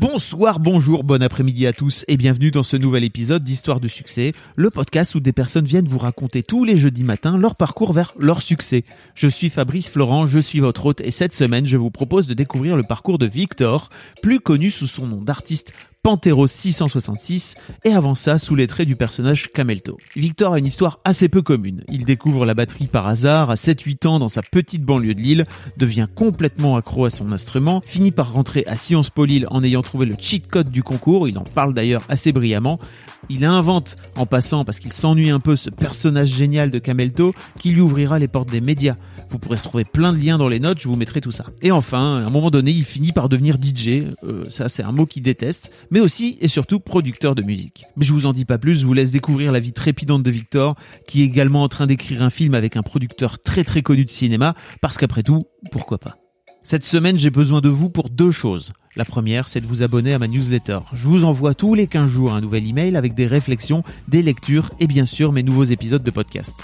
Bonsoir, bonjour, bon après-midi à tous et bienvenue dans ce nouvel épisode d'Histoire de succès, le podcast où des personnes viennent vous raconter tous les jeudis matins leur parcours vers leur succès. Je suis Fabrice Florent, je suis votre hôte et cette semaine je vous propose de découvrir le parcours de Victor, plus connu sous son nom d'artiste Panthéros 666 et avant ça sous les traits du personnage Camelto. Victor a une histoire assez peu commune. Il découvre la batterie par hasard à 7-8 ans dans sa petite banlieue de Lille, devient complètement accro à son instrument, finit par rentrer à Sciences Po Lille en ayant trouvé le cheat code du concours, il en parle d'ailleurs assez brillamment. Il invente en passant parce qu'il s'ennuie un peu ce personnage génial de Camelto qui lui ouvrira les portes des médias. Vous pourrez trouver plein de liens dans les notes, je vous mettrai tout ça. Et enfin, à un moment donné, il finit par devenir DJ, euh, ça c'est un mot qu'il déteste, mais aussi et surtout producteur de musique. Mais je vous en dis pas plus, je vous laisse découvrir la vie trépidante de Victor, qui est également en train d'écrire un film avec un producteur très très connu de cinéma, parce qu'après tout, pourquoi pas. Cette semaine, j'ai besoin de vous pour deux choses. La première, c'est de vous abonner à ma newsletter. Je vous envoie tous les 15 jours un nouvel email avec des réflexions, des lectures et bien sûr mes nouveaux épisodes de podcast.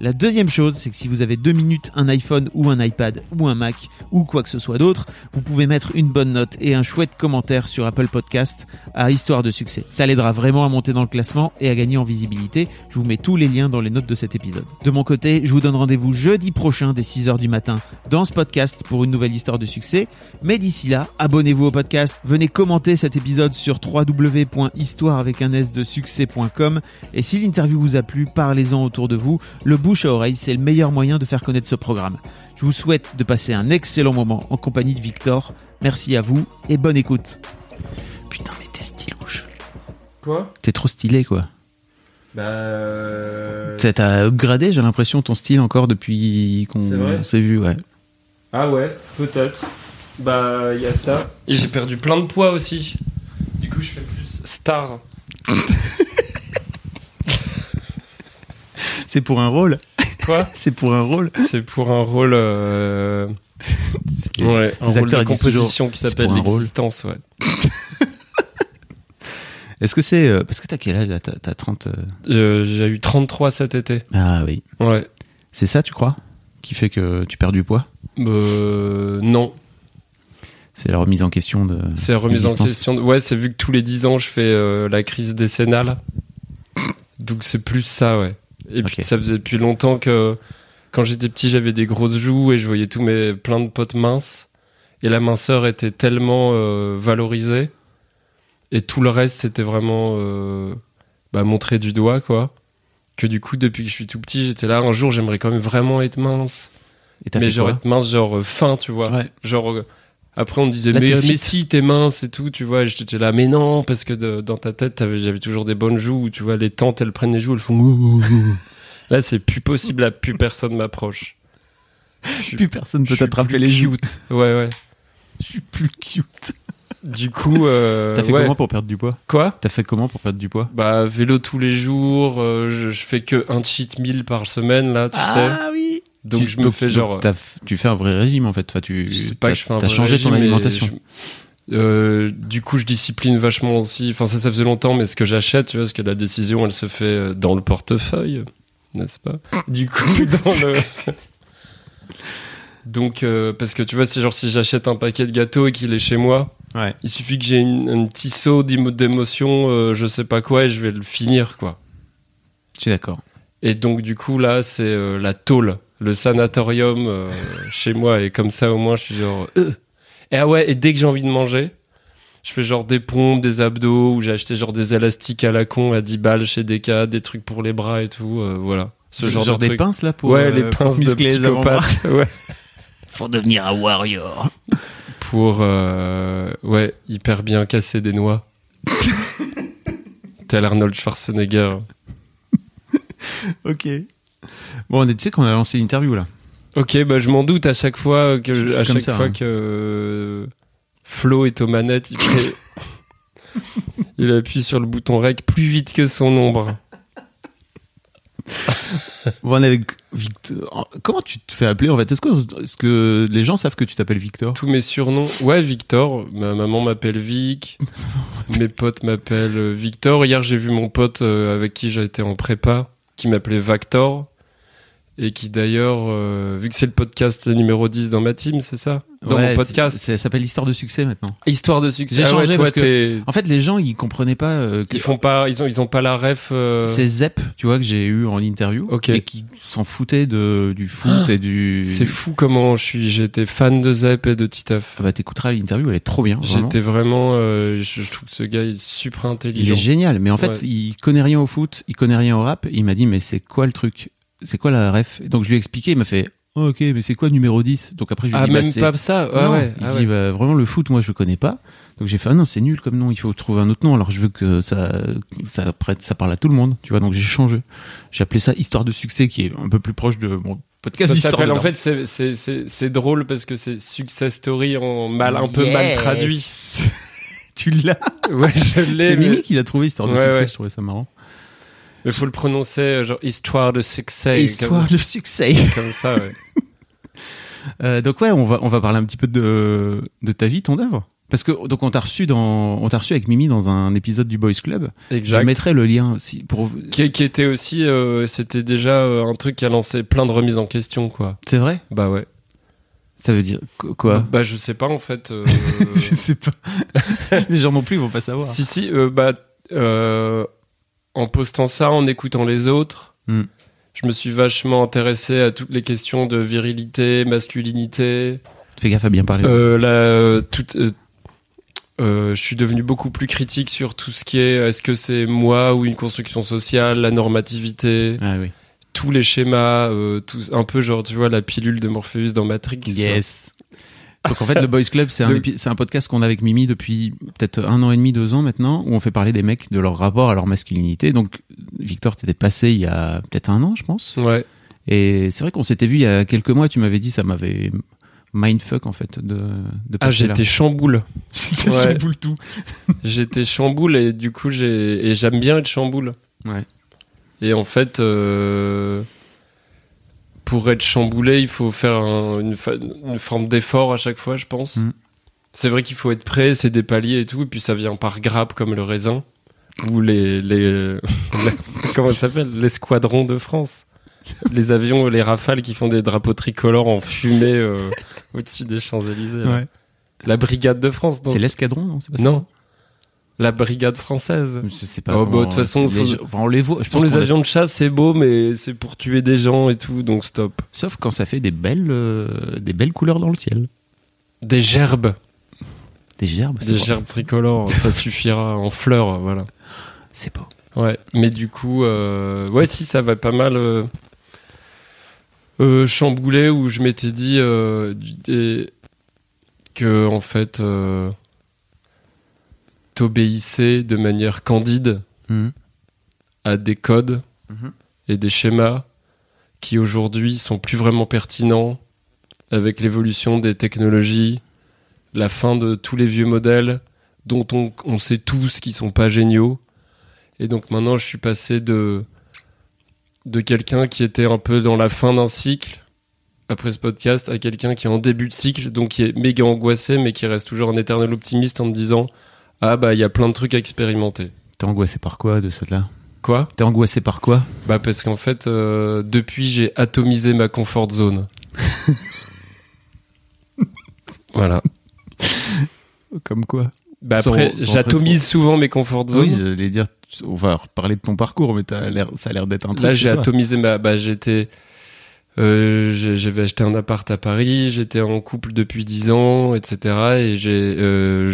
La deuxième chose, c'est que si vous avez deux minutes, un iPhone ou un iPad ou un Mac ou quoi que ce soit d'autre, vous pouvez mettre une bonne note et un chouette commentaire sur Apple Podcast à Histoire de succès. Ça l'aidera vraiment à monter dans le classement et à gagner en visibilité. Je vous mets tous les liens dans les notes de cet épisode. De mon côté, je vous donne rendez-vous jeudi prochain dès 6h du matin dans ce podcast pour une nouvelle histoire de succès. Mais d'ici là, abonnez-vous au podcast, venez commenter cet épisode sur www.histoire avec un s de succès.com et si l'interview vous a plu, parlez-en autour de vous. Bouche à oreille, c'est le meilleur moyen de faire connaître ce programme. Je vous souhaite de passer un excellent moment en compagnie de Victor. Merci à vous et bonne écoute. Putain, mais t'es stylouche. Quoi? T'es trop stylé, quoi. Bah. euh, Ça T'as upgradé, j'ai l'impression, ton style encore depuis qu'on s'est vu, ouais. Ah ouais, peut-être. Bah, il y a ça. Et j'ai perdu plein de poids aussi. Du coup, je fais plus star. C'est pour un rôle Quoi C'est pour un rôle C'est pour un rôle. euh, C'est- Ouais, un rôle de composition qui s'appelle l'existence, ouais. Est-ce que c'est... euh, parce que t'as quel âge là? T'as t'as 30... euh, Euh, j'ai eu 33 cet été. Ah oui. Ouais. C'est ça, tu crois? Qui fait que tu perds du poids? Euh, non, C'est la remise en question de... c'est la remise en question. de- Ouais, c'est vu que tous les 10 ans, je fais euh, la crise décennale. Donc c'est plus ça, ouais. Et puis ça faisait depuis longtemps que quand j'étais petit, j'avais des grosses joues et je voyais tous mes plein de potes minces. Et la minceur était tellement euh, valorisée. Et tout le reste, c'était vraiment euh, bah, montré du doigt, quoi. Que du coup, depuis que je suis tout petit, j'étais là. Un jour, j'aimerais quand même vraiment être mince. Et Mais genre être mince, genre euh, fin, tu vois. Ouais. Genre, euh, après, on me disait, Là, mais, si, t'es mince et tout, tu vois. Et j'étais là, mais non, parce que de- dans ta tête, j'avais toujours des bonnes joues où, tu vois, les tantes, elles prennent les joues, elles font. Là, c'est plus possible, là, plus personne m'approche. Plus personne peut t'attraper les joues. Ouais, ouais. Je suis plus cute. Du coup, euh, T'as fait ouais. comment pour perdre du poids? Quoi? T'as fait comment pour perdre du poids? Bah, vélo tous les jours, euh, je, je fais que un cheat meal par semaine, là, tu sais. Ah oui Donc, Tu- je me fais genre. f- tu fais un vrai régime en fait. Enfin, tu Je sais pas que je fais un vrai changé ton régime, mais alimentation. je- euh, du coup, je discipline vachement aussi. Enfin, ça, ça faisait longtemps, mais ce que j'achète, tu vois, parce que la décision, elle se fait euh, dans le portefeuille, n'est-ce pas? Du coup, dans le. Donc, euh, parce que tu vois, c'est genre si j'achète un paquet de gâteaux et qu'il est chez moi, Ouais. il suffit que j'ai un petit saut d'émo- d'émotion, euh, je sais pas quoi, et je vais le finir, quoi. Je suis d'accord. Et donc, du coup, là, c'est euh, la tôle, le sanatorium euh, chez moi. Et comme ça, au moins, je suis genre. euh. Et ah ouais, et dès que j'ai envie de manger, je fais genre des pompes, des abdos, ou j'ai acheté genre des élastiques à la con à 10 balles chez Decathlon, des trucs pour les bras et tout. euh, voilà. Ce genre, de des trucs. pinces là pour ouais, euh, les pour pinces de psychopathe. ouais. Pour devenir un warrior. Pour, euh, ouais, hyper bien casser des noix. Tel Arnold Schwarzenegger. Ok. Bon, tu sais qu'on a lancé une interview là. Ok, bah je m'en doute à chaque fois que je- à Comme chaque ça, fois hein. que euh, Flo est aux manettes, il, fait- il appuie sur le bouton rec plus vite que son ombre. Bon, avec Victor. Comment tu te fais appeler en fait? Est-ce que, est-ce que les gens savent que tu t'appelles Victor? Tous mes surnoms, ouais Victor, ma maman m'appelle Vic, mes potes m'appellent euh, Victor. Hier j'ai vu mon pote euh, avec qui j'ai été en prépa, qui m'appelait Vactor. Et qui d'ailleurs, euh, vu que c'est le podcast numéro 10 dans ma team, c'est ça? Dans Ouais, mon podcast. Ça s'appelle Histoire de succès maintenant. Histoire de succès. J'ai Ah ouais, changé toi, parce que- En fait, les gens ils comprenaient pas euh, que Ils font pas, ils ont, ils ont pas la ref. euh, c'est Zep, tu vois, que j'ai eu en interview Ok. et qui s'en foutaient de, du foot et du. C'est fou comment je suis. J'étais fan de Zep et de Titeuf. Ah bah t'écouteras l'interview, elle est trop bien. J'étais vraiment. euh, je, je trouve que ce gars est super Il intelligent. est génial, mais en fait, Ouais. il connaît rien au foot, il connaît rien au rap. Il m'a dit, mais c'est quoi le truc? C'est quoi la ref? Donc je lui ai expliqué, il m'a fait, oh, ok, mais c'est quoi numéro 10 Donc après, je lui ai Ah, dit, bah, même c'est- pas ça. Ah Non, ouais. Il ah dit, ouais. bah, vraiment, le foot, moi, je connais pas. Donc j'ai fait, ah non, c'est nul comme nom, il faut trouver un autre nom. Alors je veux que ça, ça prête, ça parle à tout le monde, tu vois. Donc j'ai changé. J'ai appelé ça Histoire de succès, qui est un peu plus proche de mon podcast Ça s'appelle en fait c'est- drôle parce que c'est success story en mal un peu mal traduit. tu l'as? Ouais, je l'ai. C'est mais- Mimi qui l'a trouvé, Histoire de Ouais, succès, ouais. je trouvais ça marrant. Mais faut le prononcer genre histoire de succès. Histoire comme, de succès. comme ça. Ouais. Euh, donc ouais, on va on va parler un petit peu de de ta vie, ton œuvre. Parce que donc on t'a reçu dans on t'a reçu avec Mimi dans un épisode du Boys Club. Je Exact. mettrai le lien aussi pour. Qui, qui était aussi, euh, c'était déjà euh, un truc qui a lancé plein de remises en question quoi. C'est vrai? Bah ouais. Ça veut dire qu- quoi? Bah je sais pas en fait. euh, Je sais pas. Les gens non plus ils vont pas savoir. Si, si, euh, bah, euh, en postant ça, en écoutant les autres, Hmm. je me suis vachement intéressé à toutes les questions de virilité, masculinité. Fais gaffe à bien parler. Euh, euh, euh, je suis devenu beaucoup plus critique sur tout ce qui est est-ce que c'est moi ou une construction sociale, la normativité, Ah oui. tous les schémas, un peu genre, tu vois, la pilule de Morpheus dans Matrix. Yes. Donc en fait le Boys Club c'est un De- épi- c'est un podcast qu'on a avec Mimi depuis peut-être un an et demi deux ans maintenant où on fait parler des mecs de leur rapport à leur masculinité. Donc Victor t'étais passé il y a peut-être un an je pense. Ouais. Et c'est vrai qu'on s'était vu il y a quelques mois. Tu m'avais dit ça m'avait mindfuck en fait de de Ah, passer là. j'étais chamboule. J'étais Ouais. chamboule tout. J'étais chamboule et du coup j'ai et j'aime bien être chamboule. Ouais. Et en fait, euh, pour être chamboulé, il faut faire un- une, forme d'effort à chaque fois, je pense. Mm. C'est vrai qu'il faut être prêt, c'est des paliers et tout, et puis ça vient par grappe comme le raisin ou les les comment ça s'appelle l'escadron de France. Les avions, les rafales qui font des drapeaux tricolores en fumée euh, au-dessus des Champs-Élysées. là. Ouais. La brigade de France. C'est l'escadron non C'est pas ça Non. La brigade française. Je sais pas. Oh, bah, de toute façon, les faut- gens- enfin, on les voit. Je pense les a- avions de chasse, c'est beau, mais c'est pour tuer des gens et tout, donc stop. Sauf quand ça fait des belles, euh, des belles couleurs dans le ciel. Des gerbes, Des gerbes. des gerbes tricolores, ça suffira en fleurs, voilà. C'est beau. Ouais, mais du coup, euh, ouais, si ça va pas mal euh, euh, chambouler où je m'étais dit euh, que en fait euh, t'obéissais de manière candide Mhm. à des codes Mhm. et des schémas qui aujourd'hui sont plus vraiment pertinents avec l'évolution des technologies, la fin de tous les vieux modèles dont on, on sait tous qu'ils sont pas géniaux. Et donc maintenant, je suis passé de, de quelqu'un qui était un peu dans la fin d'un cycle après ce podcast à quelqu'un qui est en début de cycle, donc qui est méga angoissé, mais qui reste toujours un éternel optimiste en me disant Ah bah il y a plein de trucs à expérimenter. T'es angoissé par quoi de celle-là Quoi? T'es angoissé par quoi? Bah parce qu'en fait, euh, depuis j'ai atomisé ma comfort zone. voilà. Comme quoi? Bah après, j'atomise souvent mes comfort zones. Oui, j'allais dire. On va reparler de ton parcours, mais t'as l'air, ça a l'air d'être un truc. Là, j'ai atomisé ma. Bah, j'étais. Euh, j'avais acheté un appart à Paris, j'étais en couple depuis 10 ans, etc. Et j'ai euh,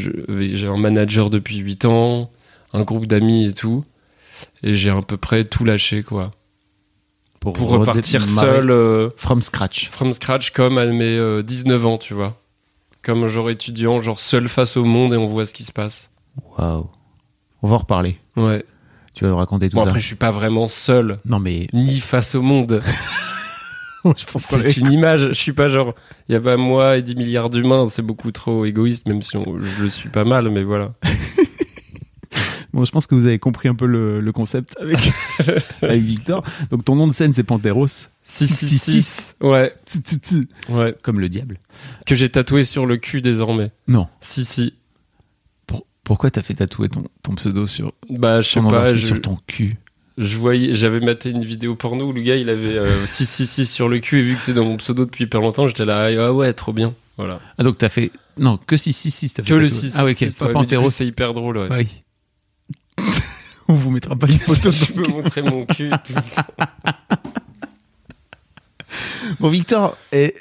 un manager depuis 8 ans, un groupe d'amis et tout. Et j'ai à peu près tout lâché, quoi. Pour repartir seul, euh, From scratch. from scratch, comme à mes euh, 19 ans, tu vois. Comme genre étudiant, genre seul face au monde et on voit ce qui se passe. Waouh. On va en reparler. Ouais. Tu vas nous raconter tout Bon, ça. après, je suis pas vraiment seul, Non, mais ni face au monde. C'est une image. Je suis pas genre, il y a pas moi et 10 milliards d'humains, c'est beaucoup trop égoïste, même si on- je le suis pas mal, mais voilà. Bon, je pense que vous avez compris un peu le, le concept avec, avec Victor. Donc ton nom de scène c'est Panteros. 666. Ouais, ouais. Comme le diable. Que j'ai tatoué sur le cul désormais. Non. Si, si. Pour- pourquoi t'as fait tatouer ton, ton pseudo sur Bah, je sais ton nom pas, d'artiste je, sur ton cul? Je voyais, j'avais maté une vidéo porno où le gars il avait euh, 666 sur le cul et vu que c'est dans mon pseudo depuis hyper longtemps, j'étais là, ah ouais, trop bien. Voilà. Ah donc t'as fait non que 666 t'as fait Que le tatouer. 666. Ah ouais, ok. ouais, c'est hyper drôle, ouais. Ah oui. On vous mettra pas une photo. je peux montrer mon cul. et tout. Bon Victor, et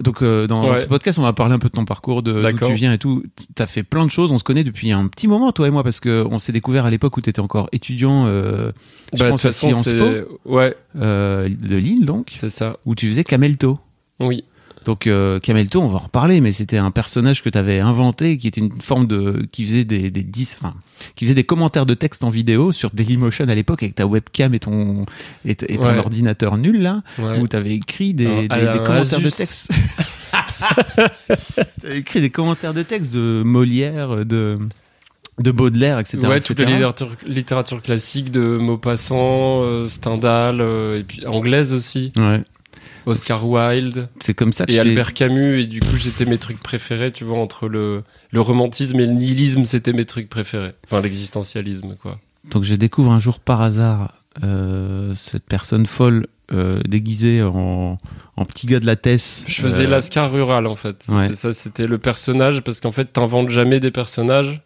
donc euh, dans Ouais. ce podcast on va parler un peu de ton parcours, de d'où tu viens et tout. T'as fait plein de choses. On se connaît depuis un petit moment toi et moi parce que on s'est découvert à l'époque où t'étais encore étudiant. Euh, je Bah, de pense à Sciences Po. Ouais, euh, de Lille donc c'est ça. où tu faisais Camelto. Oui. Donc euh, Camelto, on va en reparler, mais c'était un personnage que tu avais inventé, qui était une forme de, qui faisait des, des dis- enfin, qui faisait des commentaires de texte en vidéo sur Dailymotion à l'époque avec ta webcam et ton et, ton Ouais. ordinateur nul là, Ouais. où tu avais écrit des, commentaires de texte. tu avais écrit des commentaires de texte de Molière, de de Baudelaire, etc. ouais, etc. toute la littérature, littérature classique de Maupassant, euh, Stendhal, euh, et puis anglaise aussi, Ouais, Oscar Wilde c'est comme ça que et Albert Camus. Et du coup, j'étais mes trucs préférés, tu vois, entre le, le romantisme et le nihilisme, c'était mes trucs préférés. Enfin, l'existentialisme, quoi. Donc je découvre un jour par hasard euh, cette personne folle euh, déguisée en, en petit gars de la Tess. Je faisais Euh, l'ascar rural, en fait. C'était Ouais. ça, c'était le personnage, parce qu'en fait, t'inventes jamais des personnages.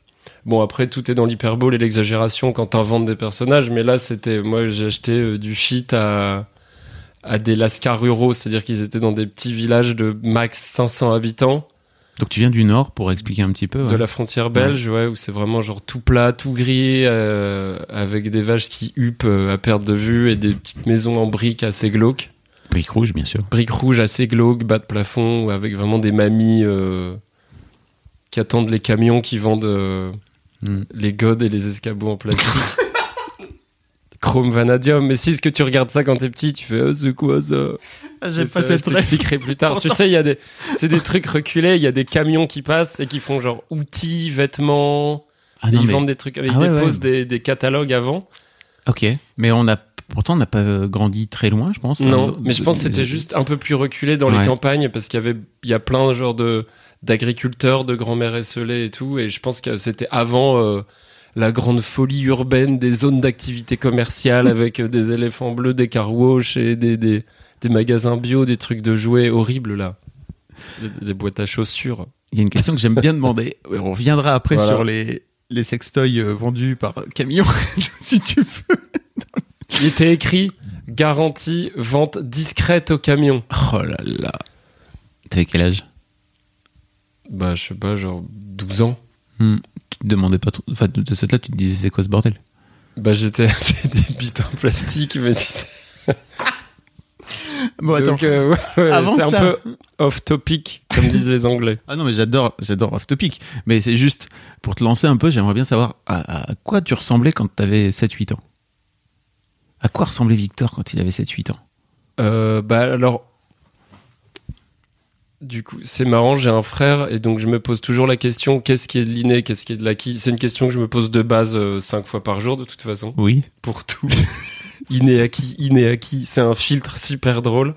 Bon, après, tout est dans l'hyperbole et l'exagération quand t'inventes des personnages, mais là, c'était. Moi, j'ai acheté du shit à, à des lascars ruraux, c'est-à-dire qu'ils étaient dans des petits villages de max 500 habitants Donc tu viens du Nord pour expliquer un petit peu. de la frontière belge, ouais, où c'est vraiment genre tout plat, tout gris, euh, avec des vaches qui huppent euh, à perte de vue et des petites maisons en briques assez glauques. Brique rouge, bien sûr. briques rouges assez glauques, bas de plafond, avec vraiment des mamies euh, qui attendent les camions qui vendent euh, Mm. les godes et les escabeaux en plastique. Chrome vanadium, mais si ce que tu regardes ça quand t'es petit, tu fais Ah, c'est quoi ça? J'aime C'est ça, je t'expliquerai plus tard. tu sais, il y a des, c'est des trucs reculés, il y a des camions qui passent et qui font genre outils, vêtements, Ah non, ils mais- vendent des trucs, ils Ah ouais, déposent ouais. Des, des catalogues avant. Ok, mais on a pourtant on n'a pas euh, grandi très loin, je pense. Non, Enfin, mais je pense que c'était juste un peu plus reculé dans Ouais. les campagnes parce qu'il y avait, il y a plein genre de d'agriculteurs, de grand-mères esselées et tout, et je pense que c'était avant euh, la grande folie urbaine des zones d'activité commerciale avec euh, des éléphants bleus, des car wash et des, des des magasins bio, des trucs de jouets horribles là, des, des boîtes à chaussures. Il y a une question que j'aime bien demander. On reviendra après Voilà. sur les les sextoys euh, vendus par camion, si tu veux. Il était écrit garantie vente discrète au camion. Oh là là. T'avais quel âge? Bah je sais pas, genre 12 ans. Hmm. Tu te demandais pas trop. Enfin, de, cette là, tu te disais c'est quoi ce bordel? Bah j'étais c'est des bites en plastique, mais tu sais. Bon, Donc, euh, ouais, ouais, Avant c'est un peu off topic, comme disent les Anglais. Ah non, mais j'adore, j'adore off topic. Mais c'est juste pour te lancer un peu, j'aimerais bien savoir à, à quoi tu ressemblais quand t'avais 7-8 ans? À quoi ressemblait Victor quand il avait 7-8 ans? Euh, bah alors, du coup, c'est marrant, j'ai un frère et donc je me pose toujours la question qu'est-ce qui est de l'inné, qu'est-ce qui est de l'acquis? C'est une question que je me pose de base euh, cinq fois par jour de toute façon, Oui. pour tout. inné acquis, inné acquis, c'est un filtre super drôle.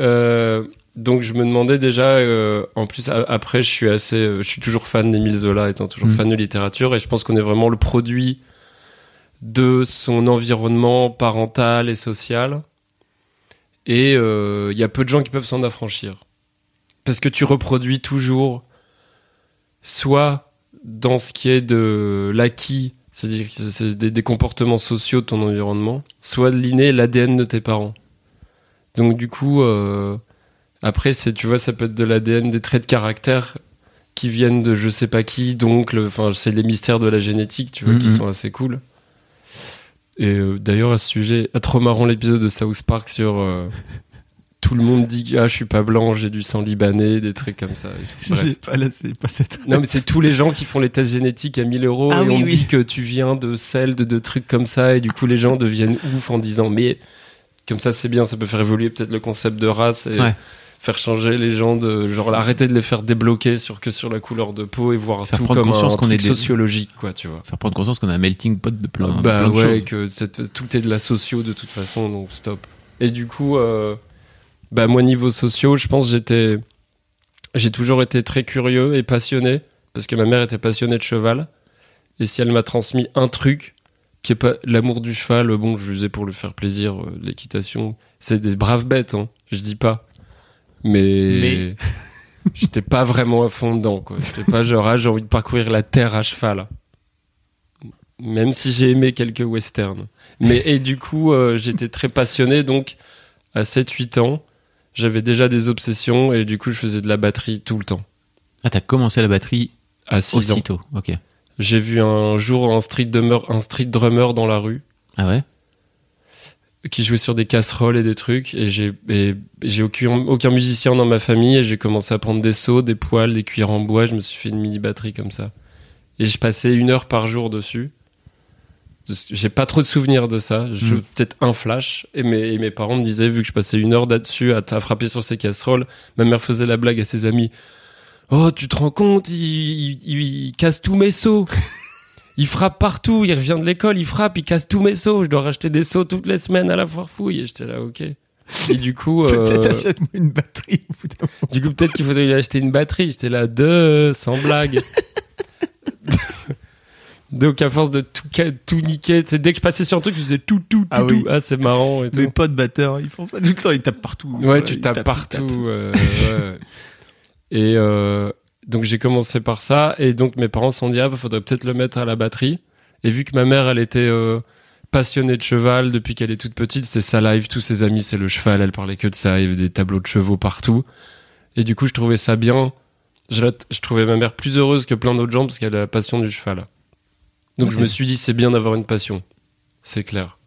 Euh, donc je me demandais déjà, euh, en plus a- après je suis assez, je suis toujours fan d'Émile Zola, étant toujours Mm. fan de littérature et je pense qu'on est vraiment le produit de son environnement parental et social. Et euh, il y a peu de gens qui peuvent s'en affranchir. Parce que tu reproduis toujours, soit dans ce qui est de l'acquis, c'est-à-dire des, des comportements sociaux de ton environnement, soit de l'inné, l'ADN de tes parents. Donc du coup, euh, après, tu vois, ça peut être de l'ADN, des traits de caractère qui viennent de je sais pas qui, donc, le- enfin, c'est les mystères de la génétique, tu vois, qui Mhm. sont assez cool. Et euh, d'ailleurs, à ce sujet, ah, trop marrant l'épisode de South Park sur euh, tout le monde dit ah je suis pas blanc, j'ai du sang libanais, des trucs comme ça. J'ai pas là, c'est pas cette. Non mais c'est tous les gens qui font les tests génétiques à 1000 euros Ah et oui, on oui. dit que tu viens de sel, de, de trucs comme ça et du coup les gens deviennent ouf en disant mais Comme ça, c'est bien, ça peut faire évoluer peut-être le concept de race et Ouais. Faire changer les gens de genre arrêter de les faire débloquer sur que sur la couleur de peau et voir Faire tout prendre comme conscience un qu'on truc est des- sociologique, quoi, tu vois. Faire prendre conscience qu'on a un melting pot de plein, bah plein de ouais, choses. que tout est de la socio de toute façon, donc stop. Et du coup, euh, bah moi niveau socio, je pense que j'étais, j'ai toujours été très curieux et passionné parce que ma mère était passionnée de cheval. Et si elle m'a transmis un truc qui est pas l'amour du cheval, bon, je le faisais pour lui faire plaisir, euh, l'équitation, c'est des braves bêtes, hein, je dis pas. Mais, Mais- j'étais pas vraiment à fond dedans, quoi. J'étais pas genre, ah, j'ai envie de parcourir la terre à cheval. Même si j'ai aimé quelques westerns. Mais, et du coup, euh, j'étais très passionné, donc, à 7-8 ans, j'avais déjà des obsessions, et du coup, je faisais de la batterie tout le temps. Ah, t'as commencé la batterie À 6 ans. aussitôt. Ok. J'ai vu un jour un street drummer, un street drummer dans la rue Ah ouais? Qui jouait sur des casseroles et des trucs et j'ai j'ai aucun, aucun musicien dans ma famille et j'ai commencé à prendre des seaux, des poils, des cuillères en bois, je me suis fait une mini batterie comme ça. Et je passais une heure par jour dessus. J'ai pas trop de souvenirs de ça, je Mm. peut-être un flash et mes, et mes parents me disaient vu que je passais une heure là-dessus à, à frapper sur ces casseroles, ma mère faisait la blague à ses amis. Oh, tu te rends compte, il- il- il casse tous mes seaux. Il frappe partout, il revient de l'école, il frappe, il casse tous mes seaux. Je dois racheter des seaux toutes les semaines à la foire fouille. Et j'étais là, ok. Et du coup, euh, achète-moi une batterie. du coup peut-être qu'il faudrait lui acheter une batterie. J'étais là, deux, sans blague. Donc à force de tout, tout niquer, c'est dès que je passais sur un truc, je faisais tout, tout, tout, Ah tout. oui. Ah, c'est marrant et tout. Mes potes batteurs, ils font ça tout le temps, ils tapent partout. Ouais, Ça, tu tapes partout. euh, ouais. Et euh, donc j'ai commencé par ça, et donc mes parents se sont dit ah bah, faudrait peut-être le mettre à la batterie. Et vu que ma mère elle était euh, passionnée de cheval depuis qu'elle est toute petite, c'était sa live, tous ses amis c'est le cheval, elle parlait que de ça, il y avait des tableaux de chevaux partout. Et du coup je trouvais ça bien. Je, la- je trouvais ma mère plus heureuse que plein d'autres gens parce qu'elle a la passion du cheval. Donc je me suis dit c'est bien d'avoir une passion, c'est clair.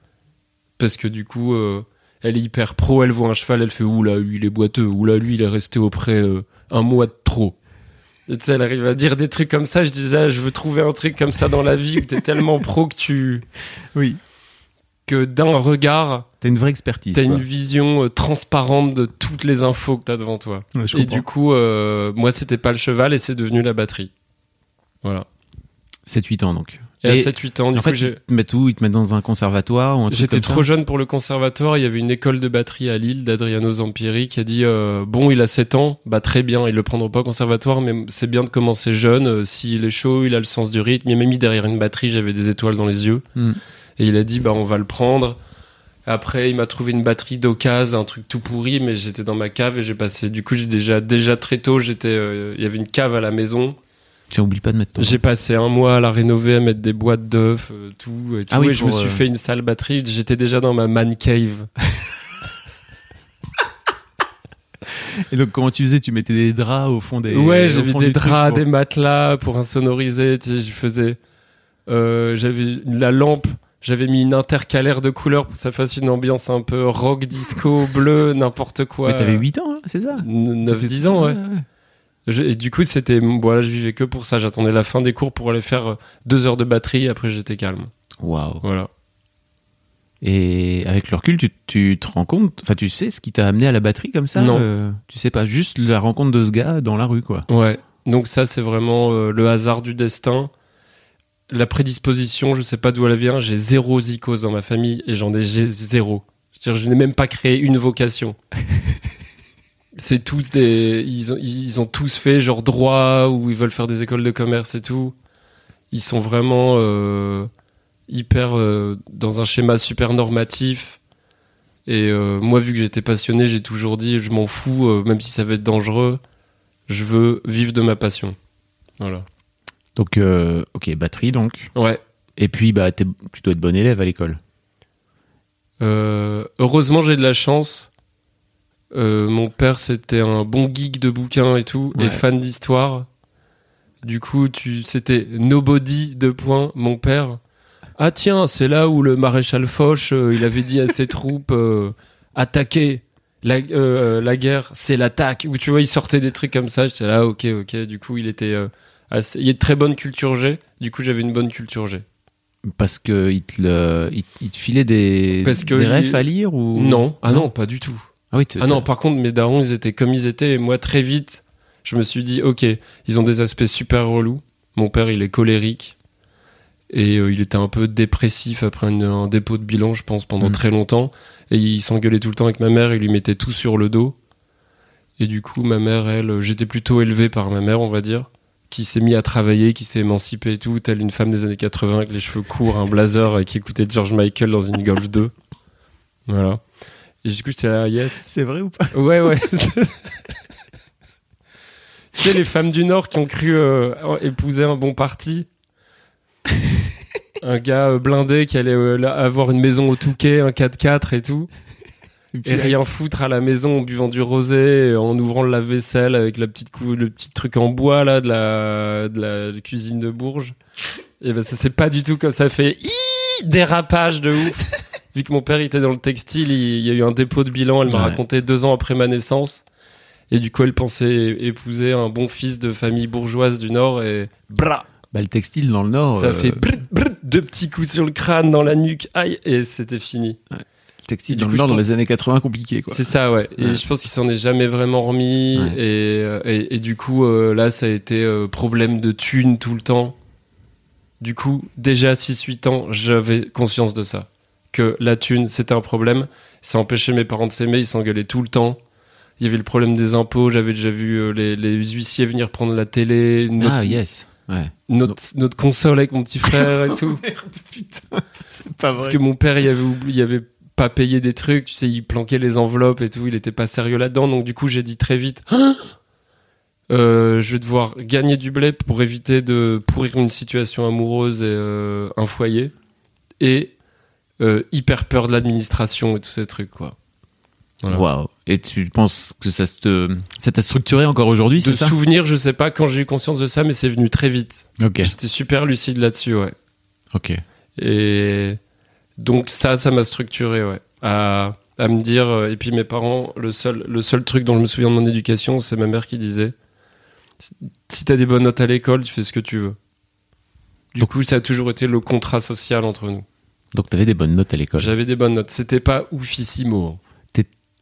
Parce que du coup euh, elle est hyper pro, elle voit un cheval, elle fait oula lui il est boiteux, oula lui il est resté auprès euh, un mois de trop. Tu sais, elle arrive à dire des trucs comme ça. Je disais, ah, je veux trouver un truc comme ça dans la vie où t'es tellement pro que tu, Oui, que d'un regard, t'as une vraie expertise. t'as une vision euh, transparente de toutes les infos que t'as devant toi. Ouais, Et comprends. du coup, euh, moi, c'était pas le cheval et c'est devenu la batterie. Voilà. 7-8 ans donc. Et, à 7-8 ans, du en coup, fait, ils te mettent où? Ils te mettent dans un conservatoire ou un truc J'étais trop ça? jeune pour le conservatoire. Il y avait une école de batterie à Lille d'Adriano Zampiri qui a dit euh, Bon, il a 7 ans, bah très bien, il le prendra pas au conservatoire, mais c'est bien de commencer jeune. euh, S'il est chaud, il a le sens du rythme. Il m'a mis derrière une batterie, j'avais des étoiles dans les yeux. Hmm. Et il a dit Bah, on va le prendre. Après, il m'a trouvé une batterie d'occasion, un truc tout pourri, mais j'étais dans ma cave et j'ai passé. Du coup, j'ai déjà, déjà très tôt, j'étais, euh, il y avait une cave à la maison. Tiens, oublie pas de mettre ton. J'ai passé un mois à la rénover, à mettre des boîtes d'œufs, euh, tout. Et, tout, Ah oui, et je me suis euh, fait une salle batterie. J'étais déjà dans ma man cave. Et donc, comment tu faisais? Tu mettais des draps au fond des. ouais, j'avais fond des draps, pour- des matelas pour insonoriser. Tu sais, je faisais. euh, j'avais la lampe. J'avais mis une intercalaire de couleurs pour que ça fasse une ambiance un peu rock, disco, bleu, n'importe quoi. Mais t'avais 8 ans, hein, c'est ça? 9-10 ans, ouais. Je- et du coup, c'était. Voilà, je vivais que pour ça. J'attendais la fin des cours pour aller faire euh, deux heures de batterie. Après, j'étais calme. Waouh. Voilà. Et avec le recul, tu, tu te rends compte, enfin, tu sais ce qui t'a amené à la batterie comme ça Non. euh, Tu sais pas, juste la rencontre de ce gars dans la rue, quoi. Ouais. Donc ça, c'est vraiment euh, le hasard du destin. La prédisposition, je sais pas d'où elle vient. J'ai zéro zikos dans ma famille et j'en ai j'ai zéro. C'est-à-dire, je n'ai même pas créé une vocation. c'est tous des, ils ont, ils ont tous fait genre droit ou ils veulent faire des écoles de commerce et tout. Ils sont vraiment euh, hyper euh, dans un schéma super normatif. Et euh, moi, vu que j'étais passionné, j'ai toujours dit, je m'en fous, même si ça va être dangereux je veux vivre de ma passion. Voilà. Donc, ok, batterie donc. Ouais. Et puis, bah, tu dois être bon élève à l'école. Heureusement, j'ai de la chance. Euh, mon père, c'était un bon geek de bouquins et tout, Ouais. et fan d'histoire. Du coup, tu, c'était nobody de point. Mon père. Ah tiens, c'est là où le maréchal Foch, euh, il avait dit à ses troupes euh, attaquer. La, euh, la guerre, c'est l'attaque. Ou tu vois, il sortait des trucs comme ça. J'étais là, ok, ok. Du coup, il était, assez- il est très bonne culture G. Du coup, j'avais une bonne culture G. Parce que il te, le- il, te filait des, Parce que des il- refs à lire ou? Non, ah non, pas du tout. Ah oui, Ah non, par contre, mes darons, ils étaient comme ils étaient. Et moi, très vite, je me suis dit, ok, ils ont des aspects super relous. Mon père, il est colérique. Et euh, il était un peu dépressif après une- un dépôt de bilan, je pense, pendant Mm. très longtemps. Et il s'engueulait tout le temps avec ma mère, il lui mettait tout sur le dos. Et du coup, ma mère, elle, euh, j'étais plutôt élevé par ma mère, on va dire, qui s'est mis à travailler, qui s'est émancipée et tout, telle une femme des années 80 avec les cheveux courts, un blazer et qui écoutait George Michael dans une Golf 2. Voilà. Et du coup, j'étais là, yes. C'est vrai ou pas? Ouais, ouais. tu sais, les femmes du Nord qui ont cru euh, épouser un bon parti. un gars euh, blindé qui allait euh, là, avoir une maison au Touquet, un 4x4 et tout. Et rien foutre à la maison en buvant du rosé, en ouvrant le lave-vaisselle avec la petite cou- le petit truc en bois là de la, de la cuisine de Bourges. Et ben ça c'est pas du tout comme ça fait dérapage de ouf. Vu que mon père était dans le textile, il, il y a eu un dépôt de bilan. Elle m'a Ouais. raconté deux ans après ma naissance. Et du coup, elle pensait épouser un bon fils de famille bourgeoise du Nord et bra, Bah, le textile dans le Nord. ça euh, fait brrr, brrr, deux petits coups sur le crâne, dans la nuque, aïe, et c'était fini. le textile dans coup, le Nord dans les années 80 compliqué quoi. C'est ça, ouais. Et je pense qu'il s'en est jamais vraiment remis. Ouais. Et, euh, et, et du coup, euh, là, ça a été euh, problème de thunes tout le temps. Du coup, déjà à 6-8 ans, j'avais conscience de ça. Que la thune, c'était un problème. Ça empêchait mes parents de s'aimer, ils s'engueulaient tout le temps. Il y avait le problème des impôts, j'avais déjà vu euh, les, les huissiers venir prendre la télé, notre, Ah yes. Ouais. notre, notre console avec mon petit frère et tout. Putain, c'est pas Parce que mon père, il avait oublié, il avait pas payé des trucs, tu sais, il planquait les enveloppes et tout, il était pas sérieux là-dedans. Donc du coup, j'ai dit très vite, Ah Euh, je vais devoir gagner du blé pour éviter de pourrir une situation amoureuse et euh, un foyer. Et euh, hyper peur de l'administration et tous ces trucs, quoi. Et tu penses que ça te ça t'a structuré encore aujourd'hui, De c'est ça? souvenir, je sais pas quand j'ai eu conscience de ça, mais c'est venu très vite. Ok. J'étais super lucide là-dessus, ouais. Ok. Et donc ça, ça m'a structuré, ouais. À, à me dire, euh, et puis mes parents, le seul, le seul truc dont je me souviens de mon éducation, c'est ma mère qui disait, si t'as des bonnes notes à l'école, tu fais ce que tu veux. Du Donc- coup, ça a toujours été le contrat social entre nous. Donc t'avais des bonnes notes à l'école. J'avais des bonnes notes. C'était pas oufissimo. hein.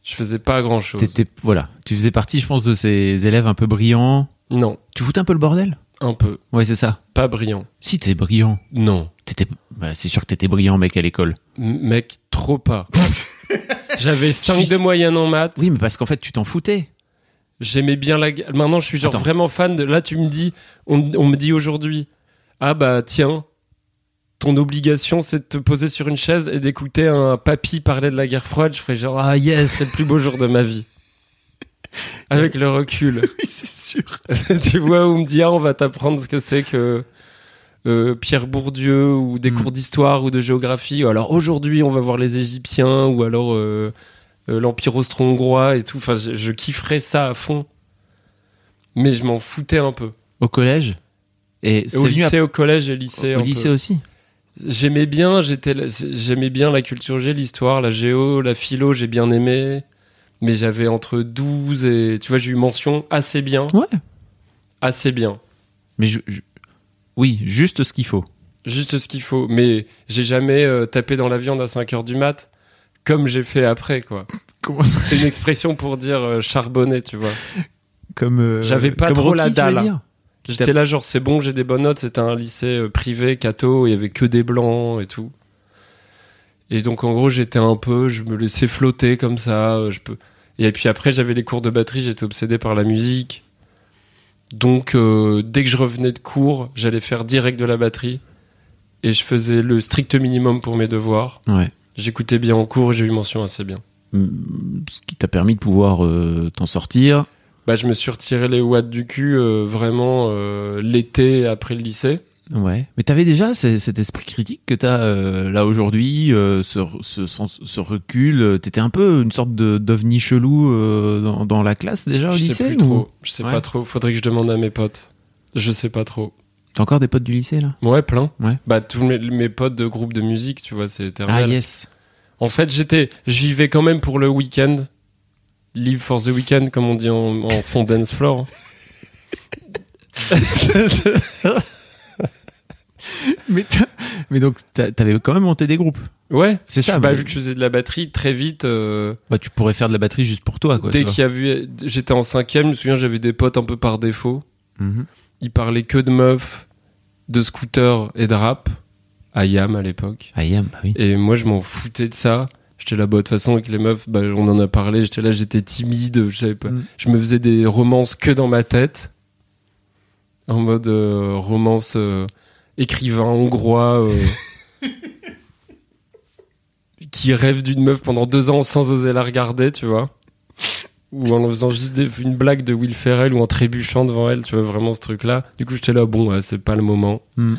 Je faisais pas grand chose. Voilà, tu faisais partie, je pense, de ces élèves un peu brillants. Non, Tu foutais un peu le bordel? Un peu. Ouais, c'est ça. Pas brillant. Si t'es brillant, Non. t'étais, bah, c'est sûr que t'étais brillant, mec, à l'école. M- mec, trop pas. J'avais 5 suis- de moyenne en maths. Oui, mais parce qu'en fait, tu t'en foutais. J'aimais bien la. Maintenant, je suis genre Attends. vraiment fan de. Là, tu me dis, on, on me dit aujourd'hui, ah bah tiens, ton obligation, c'est de te poser sur une chaise et d'écouter un papy parler de la guerre froide. Je ferais genre, ah yes, c'est le plus beau jour de ma vie. Avec le recul. Oui, c'est sûr. tu vois, on me dit, ah, on va t'apprendre ce que c'est que euh, Pierre Bourdieu ou des Mm. cours d'histoire ou de géographie. Ou alors aujourd'hui, on va voir les Égyptiens ou alors euh, euh, l'Empire austro-hongrois et tout. Enfin, je, je kifferais ça à fond. Mais je m'en foutais un peu. Au collège? Et Au lycée, au collège et lycée. au lycée peu. aussi? J'aimais bien, j'étais, j'aimais bien la culture G, l'histoire, la géo, la philo, j'ai bien aimé. Mais j'avais entre 12 et, tu vois, j'ai eu mention assez bien. Ouais. Assez bien. Mais je, je- oui, juste ce qu'il faut. Juste ce qu'il faut. Mais j'ai jamais euh, tapé dans la viande à 5 heures du mat, comme j'ai fait après, quoi. Comment ça C'est une expression pour dire euh, charbonner, tu vois. Comme euh, J'avais pas comme trop Rocky, la tu veux dalle. J'étais là, genre, c'est bon, j'ai des bonnes notes. C'était un lycée euh, privé, catho, il y avait que des blancs et tout. Et donc, en gros, j'étais un peu, je me laissais flotter comme ça. euh, Je peux... Et puis après, j'avais les cours de batterie, j'étais obsédé par la musique. Donc, euh, dès que je revenais de cours, j'allais faire direct de la batterie. Et je faisais le strict minimum pour mes devoirs. Ouais. J'écoutais bien en cours et j'ai eu mention assez bien. Mm, Ce qui t'a permis de pouvoir euh, t'en sortir. Bah, je me suis retiré les watts du cul euh, vraiment euh, l'été après le lycée. Ouais. Mais t'avais déjà ce- cet esprit critique que t'as euh, là aujourd'hui, euh, ce, ce, sens- ce recul. T'étais un peu une sorte de d'ovni chelou euh, dans, dans la classe déjà au je lycée sais plus ou- trop. Je sais Ouais. pas trop. Faudrait que je demande à mes potes. Je sais pas trop. T'as encore des potes du lycée là? Ouais, plein. Ouais. Bah, tous mes, mes potes de groupe de musique, tu vois, c'est Ah éternel. yes. En fait, j'étais, je vivais quand même pour le week-end. Live for the weekend, comme on dit en, en son dance floor. Mais donc, t'a- t'avais quand même monté des groupes. Ouais, C'est ça, Bah, vu que je faisais de la batterie, très vite. euh, Bah, tu pourrais faire de la batterie juste pour toi, quoi. dès qu'il y a vu, j'étais en cinquième, je me souviens, j'avais des potes un peu par défaut. Mhm. Ils parlaient que de meufs, de scooters et de rap. À Yam à l'époque. Ah, Yam, bah oui. Et moi, je m'en foutais de ça. J'étais là, bah, de toute façon, avec les meufs, bah, on en a parlé. J'étais là, j'étais timide. Je, savais pas. Mm. je me faisais des romances que dans ma tête. En mode euh, romance euh, écrivain hongrois. euh, qui rêve d'une meuf pendant deux ans sans oser la regarder, tu vois. Ou en faisant juste des- une blague de Will Ferrell ou en trébuchant devant elle, tu vois, vraiment ce truc-là. Du coup, j'étais là, bon, ouais, c'est pas le moment. Mm.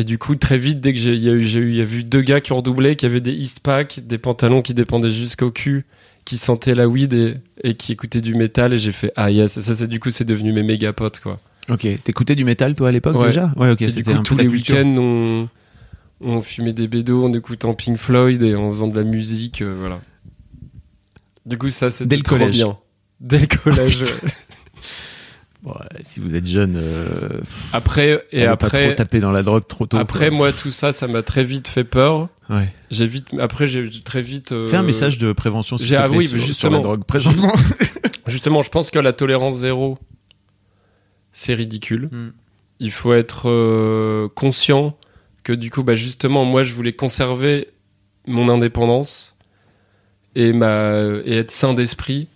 Et du coup, très vite, dès que j'ai il y a eu, j'ai eu, il y a vu deux gars qui ont redoublé, qui avaient des East Pack, des pantalons qui dépendaient jusqu'au cul, qui sentaient la weed et, et qui écoutaient du métal, et j'ai fait ah yes, et ça c'est du coup c'est devenu mes méga potes quoi. Ok. T'écoutais du métal, toi, à l'époque, Ouais. déjà? Ouais, ok. et du C'était coup un tous les week-ends on, on fumait des bédos en écoutant Pink Floyd et en faisant de la musique, euh, voilà. Du coup ça c'était Dès le trop collège. bien. Dès le collège. ouais. Bon, si vous êtes jeune, euh, après et pas après trop taper dans la drogue trop tôt. après quoi. moi tout ça ça m'a très vite fait peur. Ouais. J'ai vite après j'ai très vite euh, Fais un message de prévention, j'ai- ah oui, sur, la drogue présentement. Justement, je pense que la tolérance zéro, c'est ridicule. Mm. Il faut être euh, conscient que du coup, bah justement, moi, je voulais conserver mon indépendance et, ma, et être sain d'esprit.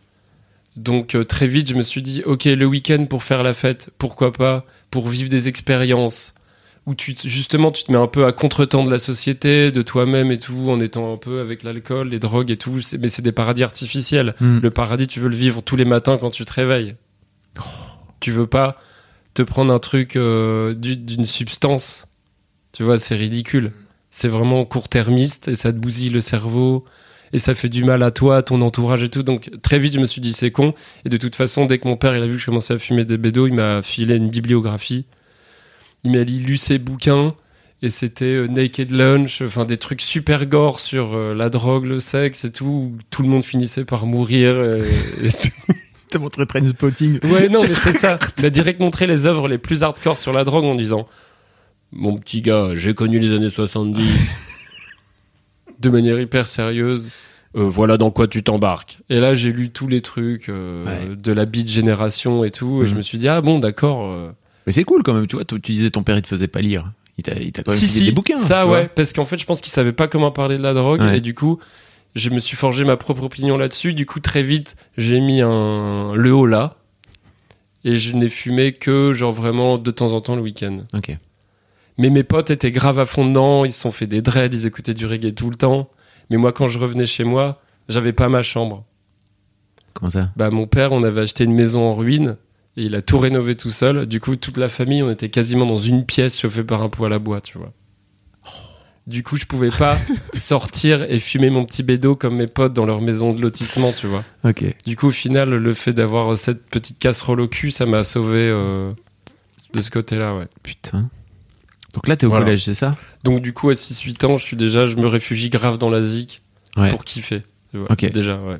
Donc euh, très vite, je me suis dit, ok, le week-end pour faire la fête, pourquoi pas, pour vivre des expériences où tu te- justement tu te mets un peu à contretemps de la société, de toi-même et tout, en étant un peu avec l'alcool, les drogues et tout. Mais c'est des paradis artificiels. Mm. Le paradis, tu veux le vivre tous les matins quand tu te réveilles. Tu veux pas te prendre un truc euh, du- d'une substance. Tu vois, c'est ridicule. C'est vraiment court-termiste et ça te bousille le cerveau et ça fait du mal à toi, à ton entourage et tout. Donc très vite, je me suis dit c'est con. Et de toute façon, dès que mon père il a vu que je commençais à fumer des bédos, il m'a filé une bibliographie. Il m'a lu ses bouquins et c'était euh, Naked Lunch, enfin des trucs super gore sur euh, la drogue, le sexe et tout. où tout le monde finissait par mourir. et- et T'as montré Trainspotting. Ouais, non, mais c'est ça. Il a direct montré les œuvres les plus hardcore sur la drogue en disant Mon petit gars, j'ai connu les années 70. De manière hyper sérieuse. Euh, voilà dans quoi tu t'embarques. Et là, j'ai lu tous les trucs euh, Ouais. de la beat génération et tout. Et Mhm. je me suis dit Ah bon, d'accord. euh, Mais c'est cool quand même, tu vois. Tu disais ton père il te faisait pas lire. Il t'a, quand même si, si, des bouquins. Ça, ouais. Parce qu'en fait, je pense qu'il savait pas comment parler de la drogue. Ouais. Et du coup, je me suis forgé ma propre opinion là-dessus. Du coup, très vite, j'ai mis un le haut là. Et je n'ai fumé que, genre, vraiment de temps en temps le week-end. Ok. Mais mes potes étaient grave à fond dedans, ils se sont fait des dreads, ils écoutaient du reggae tout le temps. Mais moi, quand je revenais chez moi, j'avais pas ma chambre. Comment ça? Bah, mon père, on avait acheté une maison en ruine et il a tout rénové tout seul. Du coup, toute la famille, on était quasiment dans une pièce chauffée par un poêle à bois, tu vois. Du coup, je pouvais pas sortir et fumer mon petit bédo comme mes potes dans leur maison de lotissement, tu vois. Ok. Du coup, au final, le fait d'avoir cette petite casserole au cul, ça m'a sauvé euh, de ce côté-là, ouais. Putain. Donc là, t'es au Voilà. collège, c'est ça? Donc du coup à 6-8 ans, je suis déjà, je me réfugie grave dans la zik Ouais. pour kiffer. Ok. Déjà, ouais.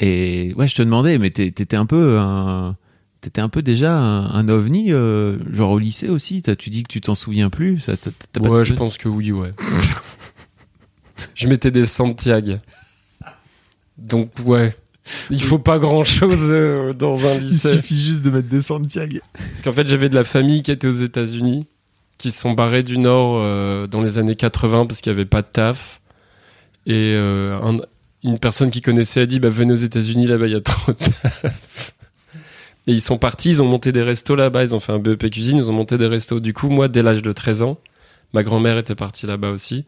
Et ouais, je te demandais, mais t'étais un peu un. T'étais un peu déjà un, un ovni, euh, genre au lycée aussi? T'as- Tu dis que tu t'en souviens plus. Ça, pas Ouais, je pense que oui, ouais. je mettais des Santiago. Donc ouais. Il faut pas grand chose dans un Il lycée. suffit juste de mettre des Santiago. Parce qu'en fait, j'avais de la famille qui était aux États-Unis, qui sont barrés du Nord euh, dans les années 80 parce qu'il n'y avait pas de taf. Et euh, un- une personne qui connaissait a dit bah, Venez aux États-Unis, là-bas, il y a trop de taf. Et ils sont partis, ils ont monté des restos là-bas, ils ont fait un BEP cuisine, ils ont monté des restos. Du coup, moi, dès l'âge de 13 ans, ma grand-mère était partie là-bas aussi.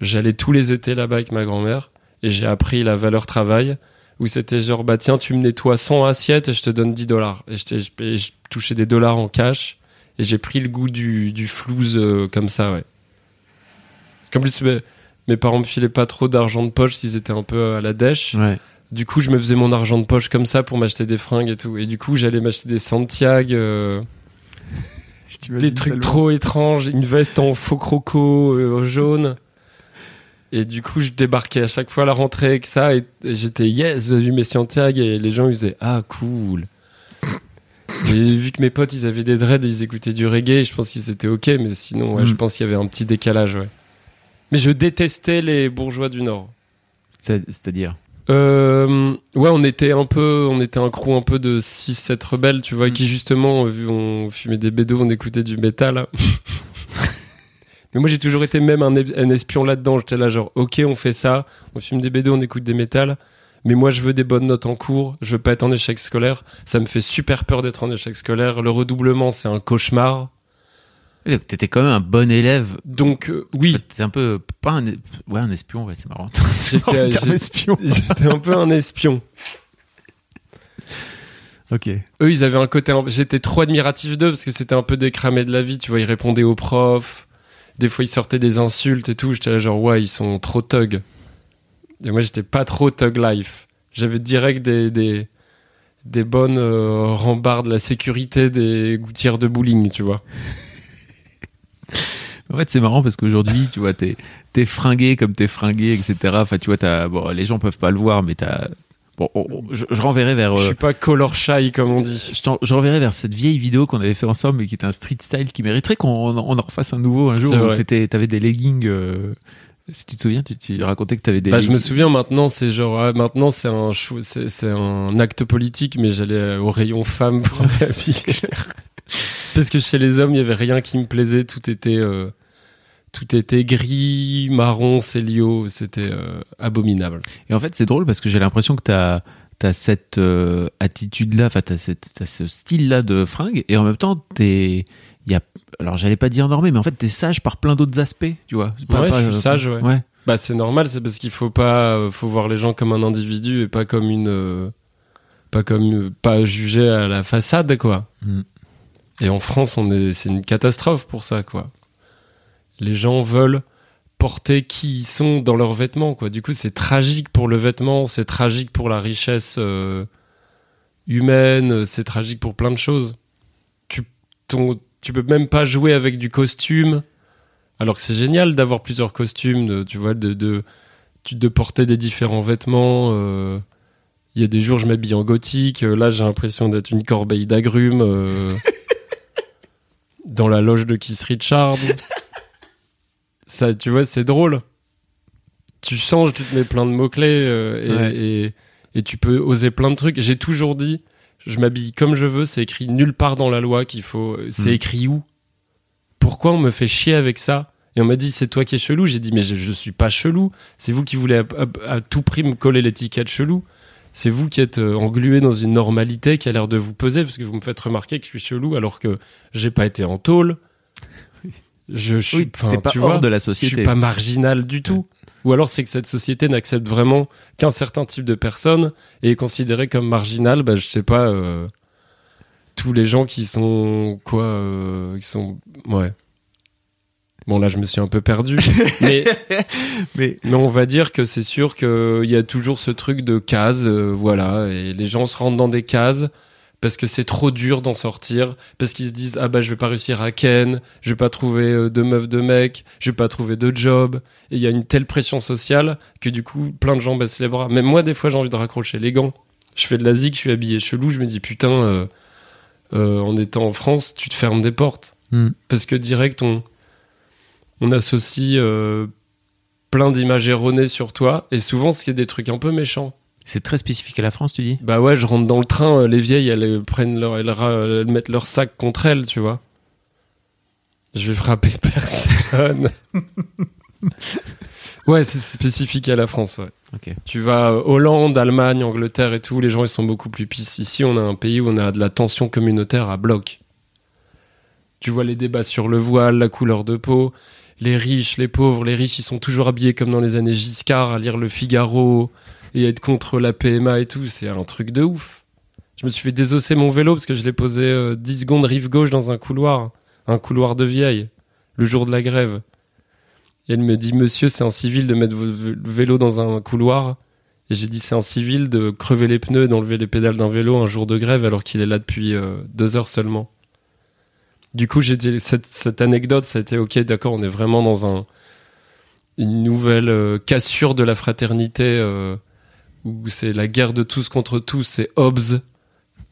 J'allais tous les étés là-bas avec ma grand-mère et j'ai appris la valeur travail où c'était genre bah tiens tu me nettoies 100 assiettes et je te donne 10 dollars et je touchais des dollars en cash et j'ai pris le goût du, du flouze euh, comme ça ouais parce qu'en plus mes, mes parents me filaient pas trop d'argent de poche s'ils étaient un peu à la dèche Ouais. du coup je me faisais mon argent de poche comme ça pour m'acheter des fringues et tout et du coup j'allais m'acheter des Santiago euh, des trucs trop étranges, une veste en faux croco euh, jaune. Et du coup, je débarquais à chaque fois à la rentrée avec ça et, et j'étais yes, j'ai eu mes Santiago et les gens ils faisaient ah cool. Et vu que mes potes, ils avaient des dreads et ils écoutaient du reggae, je pense qu'ils étaient ok, mais sinon, ouais, Mm. je pense qu'il y avait un petit décalage, ouais. Mais je détestais les bourgeois du Nord. C'est- C'est-à-dire? Euh, ouais, on était un peu, on était un crew un peu de 6-7 rebelles, tu vois, Mm. qui justement, vu on fumait des bédos, on écoutait du métal. Mais moi, j'ai toujours été même un espion là-dedans. J'étais là, genre, ok, on fait ça, on fume des bédos, on écoute des métal. Mais moi, je veux des bonnes notes en cours. Je veux pas être en échec scolaire. Ça me fait super peur d'être en échec scolaire. Le redoublement, c'est un cauchemar. Donc, T'étais quand même un bon élève. Donc, euh, oui, fait, T'es un peu pas un ouais un espion ouais c'est marrant. J'étais- j'ai- espion. j'étais un peu un espion. Ok. Eux, ils avaient un côté. un- J'étais trop admiratif d'eux parce que c'était un peu des cramés de la vie. Tu vois, ils répondaient aux profs. Des fois, ils sortaient des insultes et tout. J'étais là, genre, ouais, ils sont trop thug. Et moi, j'étais pas trop thug life. J'avais direct des, des, des bonnes euh, rambardes de la sécurité des gouttières de bowling, tu vois. En fait, c'est marrant parce qu'aujourd'hui, tu vois, t'es es fringué comme t'es fringué, etc. Enfin, tu vois, t'as bon, les gens peuvent pas le voir, mais t'as bon, on- on- je, je renverrai vers Je euh, suis pas color shy, comme on dit. je, je renverrai vers cette vieille vidéo qu'on avait fait ensemble mais qui était un street style qui mériterait qu'on on en refasse un nouveau un jour t'avais des leggings euh, si tu te souviens tu, tu racontais que t'avais des Bah, je me souviens maintenant, c'est genre, ah, maintenant c'est un, c'est un acte politique, mais j'allais au rayon femme pour ma vie. Parce que chez les hommes, il y avait rien qui me plaisait, tout était, euh, tout était gris, marron, célio, c'était euh, abominable. Et en fait, c'est drôle parce que j'ai l'impression que t'as as cette euh, attitude-là, enfin, t'as t'as ce style-là de fringue, et en même temps, t'es, il y a, alors j'allais pas dire normé, mais en fait, t'es sage par plein d'autres aspects, tu vois. Ouais, je suis sage, ouais. ouais. Bah, c'est normal, c'est parce qu'il faut pas, euh, faut voir les gens comme un individu et pas comme une, euh, pas comme, euh, pas juger à la façade, quoi. Mm. Et en France, on est, c'est une catastrophe pour ça, quoi. Les gens veulent porter qui ils sont dans leurs vêtements, quoi. Du coup, c'est tragique pour le vêtement, c'est tragique pour la richesse euh, humaine, c'est tragique pour plein de choses. Tu, ton, tu peux même pas jouer avec du costume, alors que c'est génial d'avoir plusieurs costumes, de, tu vois, de, de, tu- de porter des différents vêtements. euh, Il y a des jours, je m'habille en gothique. euh, Là, j'ai l'impression d'être une corbeille d'agrumes euh, dans la loge de Keith Richards. Ça, tu vois, c'est drôle. Tu changes, tu te mets plein de mots-clés euh, et, Ouais. et, et tu peux oser plein de trucs. J'ai toujours dit, je m'habille comme je veux, c'est écrit nulle part dans la loi qu'il faut. C'est Mm. écrit où? Pourquoi on me fait chier avec ça? Et on m'a dit, c'est toi qui es chelou. J'ai dit, mais je, je suis pas chelou. C'est vous qui voulez à, à- à tout prix me coller l'étiquette chelou. C'est vous qui êtes euh, englué dans une normalité qui a l'air de vous peser parce que vous me faites remarquer que je suis chelou alors que j'ai pas été en tôle. Je, je suis Oui, pas tu hors vois, de la je société. suis pas marginal du tout. Ou alors c'est que cette société n'accepte vraiment qu'un certain type de personne et est considérée comme marginal, bah, je sais pas, euh, tous les gens qui sont quoi, euh, qui sont ouais. Bon là je me suis un peu perdu, mais Mais mais on va dire que c'est sûr qu'il y a toujours ce truc de cases, euh, voilà, et les gens se rentrent dans des cases parce que c'est trop dur d'en sortir, parce qu'ils se disent ah bah je vais pas réussir à Ken, je vais pas trouver euh, de meuf de mec, je vais pas trouver de job, et il y a une telle pression sociale que du coup plein de gens baissent les bras. Même moi des fois j'ai envie de raccrocher les gants. Je fais de la zik, je suis habillé chelou, je me dis putain, euh, euh, en étant en France, tu te fermes des portes Hmm. parce que direct on on associe euh, plein d'images erronées sur toi et souvent c'est des trucs un peu méchants. C'est très spécifique à la France, tu dis? Bah ouais, je rentre dans le train, euh, les vieilles elles prennent leur elles, mettent leur sac contre elles, tu vois. Je vais frapper personne. ouais, c'est spécifique à la France, ouais. Tu vas euh, Hollande, Allemagne, Angleterre et tout, les gens ils sont beaucoup plus pisses. Ici, on a un pays où on a de la tension communautaire à bloc. Tu vois les débats sur le voile, la couleur de peau, les riches, les pauvres, les riches ils sont toujours habillés comme dans les années Giscard à lire le Figaro et être contre la PMA et tout, c'est un truc de ouf. Je me suis fait désosser mon vélo parce que je l'ai posé euh, 10 secondes rive gauche dans un couloir, un couloir de vieille, le jour de la grève. Et elle me dit, monsieur, c'est un civil de mettre votre vé- vélo dans un couloir. Et j'ai dit, c'est un civil de crever les pneus et d'enlever les pédales d'un vélo un jour de grève alors qu'il est là depuis euh, deux heures seulement. Du coup, j'ai dit, cette, anecdote, ça a été, ok, d'accord, on est vraiment dans un, une nouvelle euh, cassure de la fraternité euh, où c'est la guerre de tous contre tous, c'est Hobbes,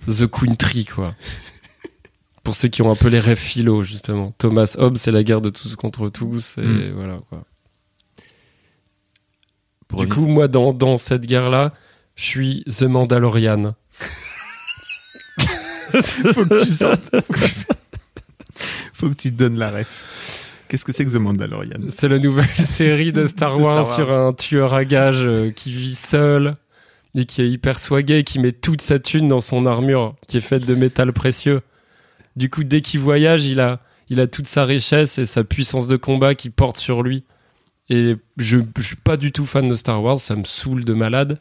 The Country, quoi. pour ceux qui ont un peu les rêves philo, justement. Thomas Hobbes, c'est la guerre de tous contre tous, et Mm. voilà, quoi. Pour Du coup, moi, dans, dans cette guerre-là, je suis The Mandalorian. faut que tu sortes. Faut que tu, faut que tu te donnes la ref. Qu'est-ce que c'est que The Mandalorian? C'est la nouvelle série de Star De Star Wars, Wars. sur un tueur à gages euh, qui vit seul et qui est hyper swagué et qui met toute sa thune dans son armure qui est faite de métal précieux. Du coup, dès qu'il voyage, il a, il a toute sa richesse et sa puissance de combat qui porte sur lui. Et je, je suis pas du tout fan de Star Wars, ça me saoule de malade.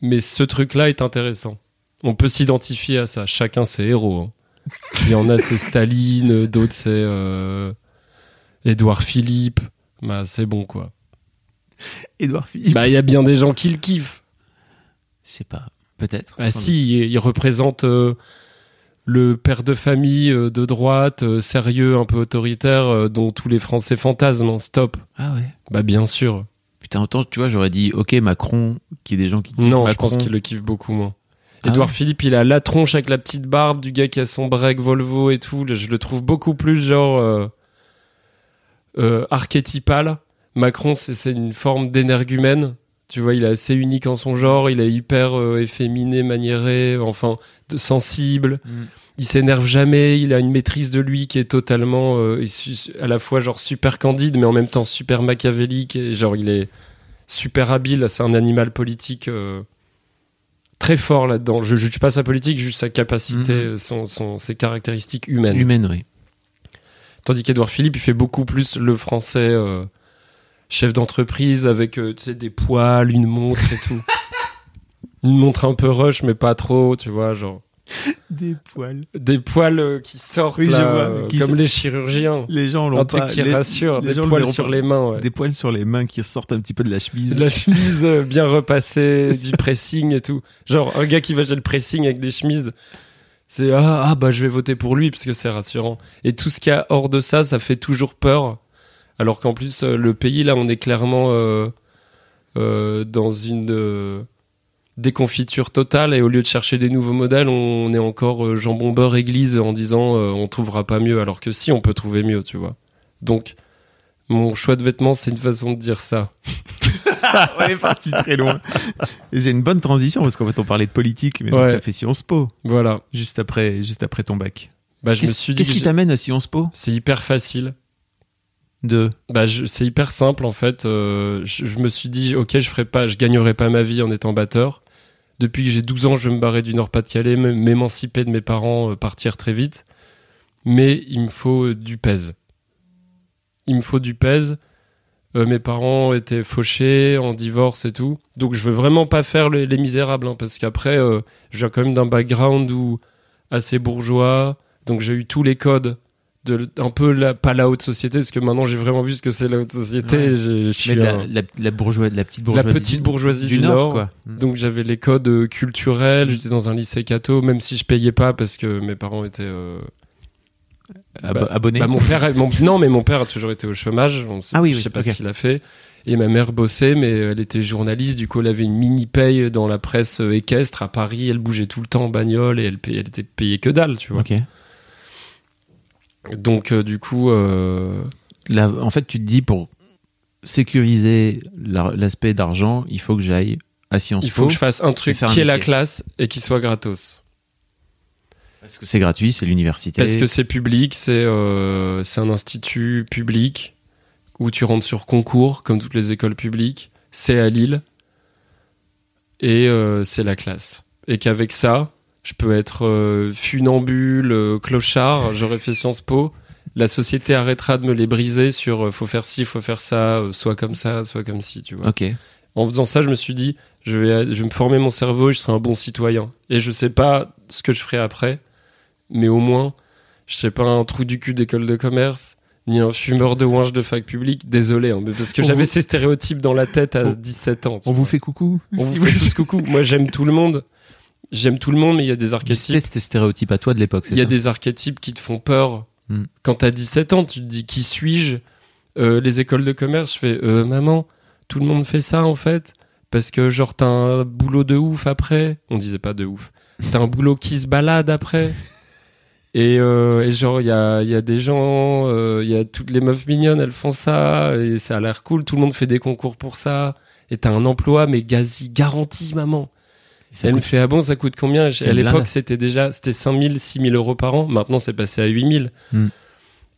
Mais ce truc-là est intéressant. On peut s'identifier à ça. Chacun ses héros. hein. Il y en a, c'est Staline, d'autres, c'est euh, Édouard Philippe. Bah, c'est bon, quoi. Édouard Philippe Bah, il y a bien des gens qui le kiffent. Je sais pas. Peut-être. Ah, si, il, il représente euh, le père de famille euh, de droite, euh, sérieux, un peu autoritaire, dont tous les Français fantasment. Stop. Ah ouais. Bah, bien sûr. Putain, autant, tu vois, j'aurais dit, ok, Macron, qui est des gens qui kiffent Non, je pense qu'il le kiffe beaucoup moins. Ah Édouard ouais Philippe, il a la tronche avec la petite barbe du gars qui a son break Volvo et tout. Je le trouve beaucoup plus genre archétypal. Macron, c'est c'est une forme d'énergumène. Tu vois, il est assez unique en son genre. Il est hyper euh, efféminé, maniéré, enfin, de- sensible. Mm. Il s'énerve jamais. Il a une maîtrise de lui qui est totalement euh, à la fois genre super candide, mais en même temps super machiavélique. Et genre, il est super habile. C'est un animal politique. euh, très fort là-dedans. Je ne juge pas sa politique, juste sa capacité, Mhm. euh, son, son- ses caractéristiques humaines. Humaine, oui. Tandis qu'Edouard Philippe, il fait beaucoup plus le français chef d'entreprise avec euh, tu sais, des poils, une montre et tout. une montre un peu rush, mais pas trop, tu vois, genre. Des poils. Des poils euh, qui sortent Oui, là, vois, euh, qui comme les chirurgiens. Les gens l'ont Un truc pas. qui les- rassure, les des gens poils sur pas. les mains, ouais. Des poils sur les mains qui sortent un petit peu de la chemise. De la chemise euh, bien repassée, du pressing et tout. Genre, un gars qui va chez le pressing avec des chemises, c'est ah, ah, bah je vais voter pour lui parce que c'est rassurant. Et tout ce qu'il y a hors de ça, ça fait toujours peur. Alors qu'en plus, euh, le pays, là, on est clairement euh, euh, dans une déconfiture totale. Et au lieu de chercher des nouveaux modèles, on est encore jambon beurre église en disant euh, on trouvera pas mieux. Alors que si, on peut trouver mieux, tu vois. Donc, mon choix de vêtements, c'est une façon de dire ça. on est parti très loin. Et c'est une bonne transition parce qu'en fait on parlait de politique, mais Ouais. tu as fait Sciences Po Voilà. juste après, juste après ton bac. Bah, je me Qu'est-ce suis dit qu'est-ce que qui t'amène à Sciences Po? C'est hyper facile. De Bah, c'est hyper simple en fait. Euh, je, me suis dit, ok, je ferai pas, je gagnerai pas ma vie en étant batteur. Depuis que j'ai 12 ans, je vais me barrer du Nord-Pas-de-Calais, m'émanciper de mes parents, euh, partir très vite. Mais il me faut euh, du pèse. Il me faut du pèse. Mes parents étaient fauchés, en divorce et tout. Donc je veux vraiment pas faire les, les misérables, hein, parce qu'après, je viens quand même d'un background assez bourgeois. Donc j'ai eu tous les codes de un peu la, pas la haute société, parce que maintenant j'ai vraiment vu ce que c'est la haute société. Ouais. je suis la, un- la, la bourgeoisie, la petite la bourgeoisie, petite bourgeoisie du, du, Nord, Nord. quoi. Donc j'avais les codes euh, culturels, j'étais dans un lycée catho, même si je payais pas parce que mes parents étaient... euh, Ab- bah- abonné. bah, mon père, mon- non mais mon père a toujours été au chômage, on sait, Ah oui, je oui, sais pas ce qu'il a fait. Et ma mère bossait, mais elle était journaliste, du coup elle avait une mini paye dans la presse euh, équestre à Paris, elle bougeait tout le temps en bagnole et elle, payait- elle était payée que dalle, tu vois. Ok. Donc euh, du coup... euh, Là, en fait, tu te dis pour sécuriser la- l'aspect d'argent, il faut que j'aille à Sciences il faut Po que je fasse un truc un qui est la classe et qui soit gratos. parce que c'est gratuit, c'est l'université. Parce que c'est public, c'est euh, c'est un institut public où tu rentres sur concours, comme toutes les écoles publiques. C'est à Lille. Et euh, c'est la classe. Et qu'avec ça, je peux être euh, funambule, euh, clochard, j'aurais fait Sciences Po. La société arrêtera de me les briser sur euh, faut faire ci, faut faire ça, euh, soit comme ça, soit comme ci, tu vois. Ok. En faisant ça, je me suis dit, je vais, je vais me former mon cerveau et je serai un bon citoyen. Et je sais pas ce que je ferai après, mais au moins, je serai pas un trou du cul d'école de commerce, ni un fumeur de ouinge de fac publique. Désolé, hein, mais parce que j'avais vous- ces stéréotypes dans la tête à On- 17 ans. On vois. vous fait coucou. On Si vous fait tous coucou. Moi, j'aime tout le monde. J'aime tout le monde, mais il y a des archétypes. C'était tes stéréotypes à toi de l'époque, c'est Il y a ça des archétypes qui te font peur. Hmm. Quand t'as 17 ans, tu te dis qui suis-je? Euh, Les écoles de commerce, je fais euh, maman, tout le monde fait ça en fait? Parce que genre t'as un boulot de ouf après. On disait pas de ouf. T'as un boulot qui se balade après. Et, euh, et genre, il y a, y a des gens, il y a toutes les meufs mignonnes, elles font ça, et ça a l'air cool, tout le monde fait des concours pour ça, et t'as un emploi, mais gazi garanti, maman. Ça elle me fait, ah bon, ça coûte combien? À l'époque, c'était déjà, c'était 5000, 6000 euros par an, maintenant c'est passé à 8000. Hmm.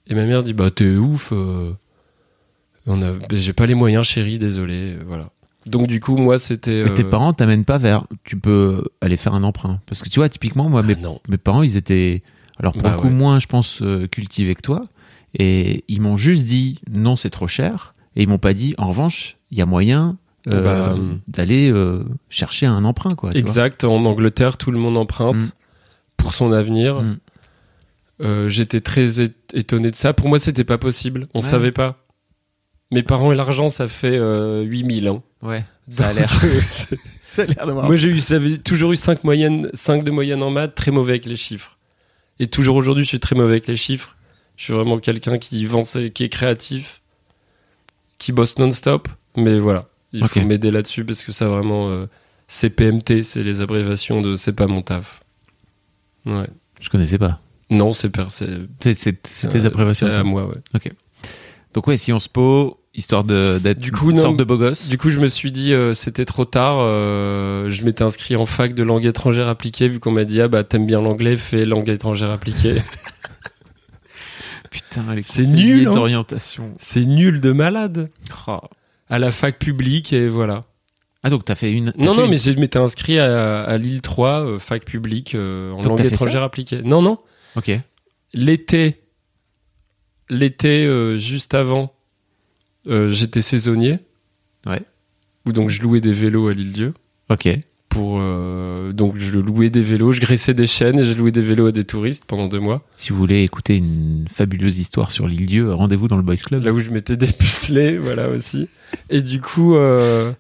Et ma mère dit, bah t'es ouf, euh, on a, j'ai pas les moyens, chérie, désolé, voilà. Donc du coup, moi, c'était... Mais tes euh, parents t'amènent pas vers. Tu peux aller faire un emprunt. Parce que tu vois, typiquement, moi, ah, mes, non. mes parents, ils étaient. Alors, pour Bah le coup, ouais. moins, je pense, euh, cultivés que toi. Et ils m'ont juste dit non, c'est trop cher. Et ils m'ont pas dit, en revanche, il y a moyen euh, Bah, d'aller euh, chercher un emprunt, quoi. tu vois. Exact, en Angleterre, tout le monde emprunte Mm. pour son avenir. Mm. Euh, J'étais très étonné de ça. Pour moi, c'était pas possible. On Ouais. savait pas. Mes parents et l'argent, ça fait euh, 8000 ans. Ouais, ça a l'air. Moi, j'ai eu, toujours eu 5 moyennes, 5 de moyenne en maths, très mauvais avec les chiffres. Et toujours aujourd'hui, je suis très mauvais avec les chiffres. Je suis vraiment quelqu'un qui vend, qui est créatif, qui bosse non-stop. Mais voilà, il Ok. faut m'aider là-dessus parce que ça vraiment, euh, c'est PMT, c'est les abréviations de c'est pas mon taf. Ouais. Je connaissais pas. Non, c'est c'est tes euh, appréciations. C'est à moi, ouais. Donc, ouais, Sciences Po, histoire d'être une non. sorte de beau gosse. Du coup, je me suis dit, euh, c'était trop tard. euh, je m'étais inscrit en fac de langue étrangère appliquée, vu qu'on m'a dit, ah bah t'aimes bien l'anglais, fais langue étrangère appliquée. Putain, C'est nul, hein. d'orientation. c'est nul de malade. Oh. À la fac publique, et voilà. Ah, donc t'as fait une. Non, fait non, une- mais je m'étais inscrit à, à Lille 3, euh, fac publique, euh, en Donc, langue étrangère appliquée. Non, non. Ok. L'été, l'été euh, juste avant, euh, j'étais saisonnier. Ouais. Où donc je louais des vélos à l'île-dieu. Ok. Pour, euh, donc je louais des vélos, je graissais des chaînes et je louais des vélos à des touristes pendant deux mois. Si vous voulez écouter une fabuleuse histoire sur l'île Dieu, rendez-vous dans le Boys Club. Là où je m'étais dépucelé, voilà aussi. Et du coup, euh,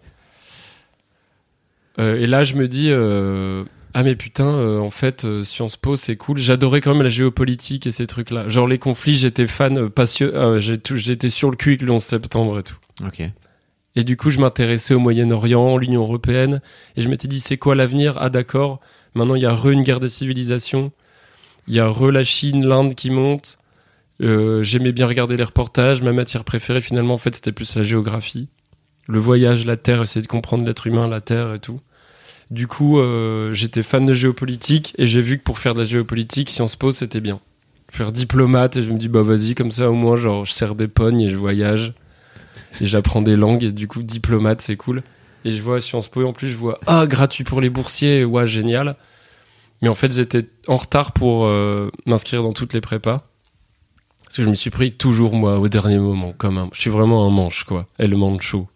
euh, et là je me dis, ah mais putain, en fait, Sciences Po c'est cool. J'adorais quand même la géopolitique et ces trucs-là. Genre les conflits, j'étais fan, passionné, j'étais sur le cul avec le 11 septembre et tout. Ok. Et du coup, je m'intéressais au Moyen-Orient, l'Union européenne, et je m'étais dit, c'est quoi l'avenir? Ah d'accord, maintenant il y a re une guerre des civilisations, il y a re la Chine, l'Inde qui monte. Euh, J'aimais bien regarder les reportages. Ma matière préférée, finalement, en fait, c'était plus la géographie, le voyage, la Terre, essayer de comprendre l'être humain, la Terre et tout. Du coup, euh, j'étais fan de géopolitique, et j'ai vu que pour faire de la géopolitique, Sciences Po, c'était bien. Faire diplomate, et je me dis, bah vas-y, comme ça, au moins, genre, je serre des pognes et je voyage et j'apprends des langues et du coup diplomate c'est cool. Et je vois Sciences Po et en plus je vois ah gratuit pour les boursiers ouais génial. Mais en fait j'étais en retard pour euh, m'inscrire dans toutes les prépas. Parce que je me suis pris toujours moi au dernier moment comme un je suis vraiment un manche quoi. Et le mancho.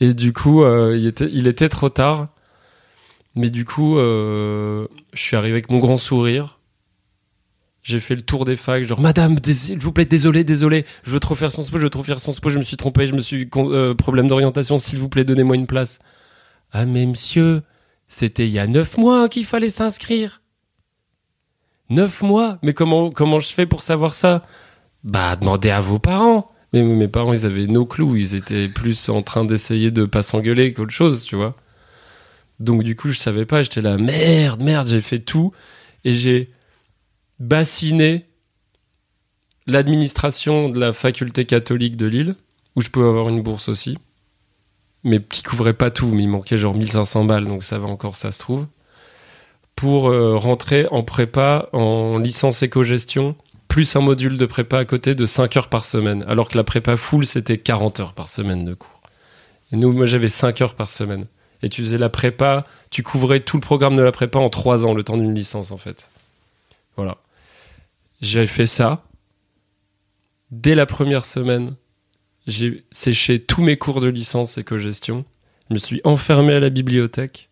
Et du coup euh, il était il était trop tard. Mais du coup euh, je suis arrivé avec mon grand sourire j'ai fait le tour des facs, genre Madame, s'il vous plaît, désolé, désolé, je veux trop faire son sport, je veux trop faire son sport, je me suis trompé, je me suis euh, problème d'orientation, s'il vous plaît, donnez-moi une place. Ah mais monsieur, c'était il y a neuf mois qu'il fallait s'inscrire. Neuf mois, mais comment comment je fais pour savoir ça? Bah demandez à vos parents. Mais mes parents, ils avaient no clous, ils étaient plus en train d'essayer de pas s'engueuler qu'autre chose, tu vois. Donc du coup, je savais pas, j'étais là, merde, merde, j'ai fait tout et j'ai bassiner l'administration de la faculté catholique de Lille, où je pouvais avoir une bourse aussi, mais qui couvrait pas tout, mais il manquait genre 1500 balles, donc ça va encore, ça se trouve, pour euh, rentrer en prépa en licence éco-gestion, plus un module de prépa à côté de 5 heures par semaine, alors que la prépa full, c'était 40 heures par semaine de cours. Et nous, moi, j'avais 5 heures par semaine. Et tu faisais la prépa, tu couvrais tout le programme de la prépa en 3 ans, le temps d'une licence, en fait. Voilà. J'ai fait ça. Dès la première semaine, j'ai séché tous mes cours de licence éco-gestion. Je me suis enfermé à la bibliothèque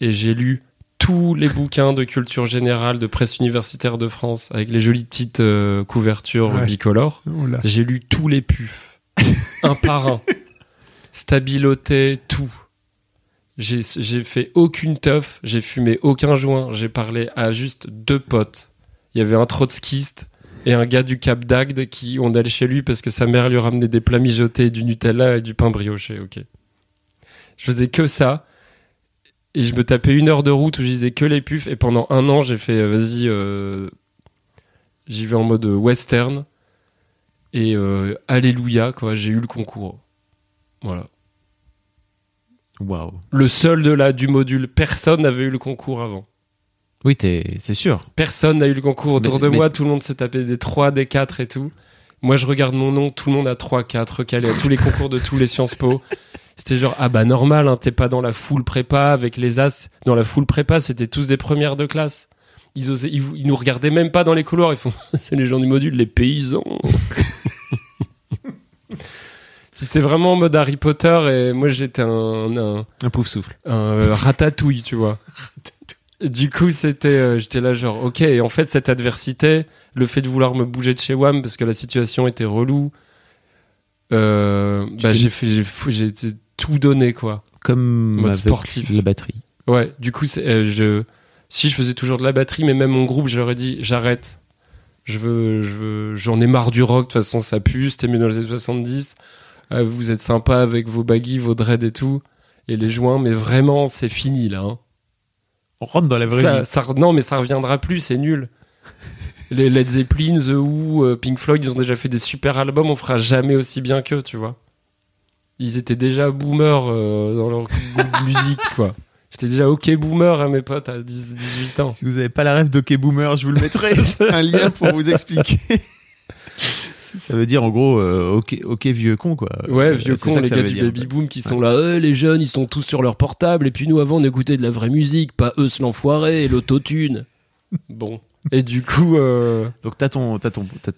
et j'ai lu tous les bouquins de culture générale de presse universitaire de France avec les jolies petites euh, couvertures Ouais. bicolores. J'ai lu tous les pufs, un par un. Stabiloté, tout. J'ai j'ai fait aucune teuf, j'ai fumé aucun joint, j'ai parlé à juste deux potes. Il y avait un trotskiste et un gars du Cap d'Agde qui, on allait chez lui parce que sa mère lui ramenait des plats mijotés, du Nutella et du pain brioché, ok. Je faisais que ça. Et je me tapais une heure de route où je disais que les pufs. Et pendant un an, j'ai fait, euh, vas-y, euh, j'y vais en mode western. Et euh, alléluia, quoi, j'ai eu le concours. Voilà. Waouh. Le seul de là, du module, personne n'avait eu le concours avant. Oui, t'es- c'est sûr. Personne n'a eu le concours autour Mais- de mais- moi, tout le monde se tapait des 3, des 4 et tout. Moi, je regarde mon nom, tout le monde a 3, 4, recalé à tous les concours de tous les Sciences Po. C'était genre, ah bah normal, hein, t'es pas dans la foule prépa avec les As. Dans la foule prépa, c'était tous des premières de classe. Ils, osaient, ils, ils nous regardaient même pas dans les couloirs, ils font, c'est les gens du module, les paysans. C'était vraiment en mode Harry Potter et moi j'étais un, un, Un pouf souffle. un euh, ratatouille, tu vois. Du coup, c'était, euh, j'étais là genre, ok. Et en fait, cette adversité, le fait de vouloir me bouger de chez WAM parce que la situation était relou, euh, bah, j'ai fait, j'ai tout donné quoi. Comme Mode sportif. la batterie. Ouais. Du coup, euh, je, si je faisais toujours de la batterie, mais même mon groupe, je leur ai dit, j'arrête. Je veux, je veux, j'en ai marre du rock. De toute façon, ça pue. C'était mieux dans les années 70. Euh, vous êtes sympa avec vos baggy, vos dreads et tout, et les joints, mais vraiment, c'est fini là. hein. On rentre dans la vraie Ça, vie. ça non, mais ça reviendra plus, c'est nul. Les Led Zeppelin, The Who, euh, Pink Floyd, ils ont déjà fait des super albums, on fera jamais aussi bien qu'eux, tu vois. Ils étaient déjà boomers euh, dans leur goût de musique, quoi. J'étais déjà ok boomer à mes potes à 10, 18 ans. Si vous n'avez pas la rêve d'Ok Boomer, je vous le mettrai un lien pour vous expliquer. Ça veut dire en gros euh, ok, ok vieux con quoi. Ouais, Euh, vieux que les gars du dire, baby boom qui sont là, Euh, les jeunes, ils sont tous sur leur portable, et puis nous, avant, on écoutait de la vraie musique, pas eux, ce l'enfoiré, et l'autotune. bon. Et du coup, euh, Donc t'as ton, t'as ton, t'as,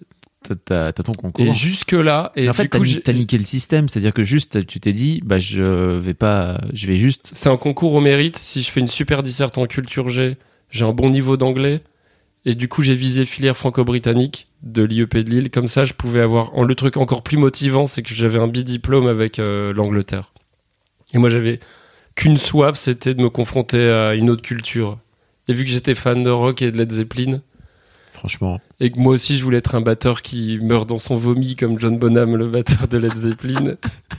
t'as- t'as- t'as ton concours. et jusque-là, et Mais en fait, coup, j'ai- t'as niqué le système, c'est-à-dire que juste tu t'es dit, bah je vais pas, je vais juste. c'est un concours au mérite. Si je fais une super disserte en culture G, j'ai un bon niveau d'anglais. Et du coup, j'ai visé filière franco-britannique de l'IEP de Lille. Comme ça, je pouvais avoir. en- Le truc encore plus motivant, c'est que j'avais un bidiplôme avec euh, l'Angleterre. Et moi, j'avais qu'une soif, c'était de me confronter à une autre culture. Et vu que j'étais fan de rock et de Led Zeppelin, Franchement, et que moi aussi, je voulais être un batteur qui meurt dans son vomi comme John Bonham, le batteur de Led Zeppelin.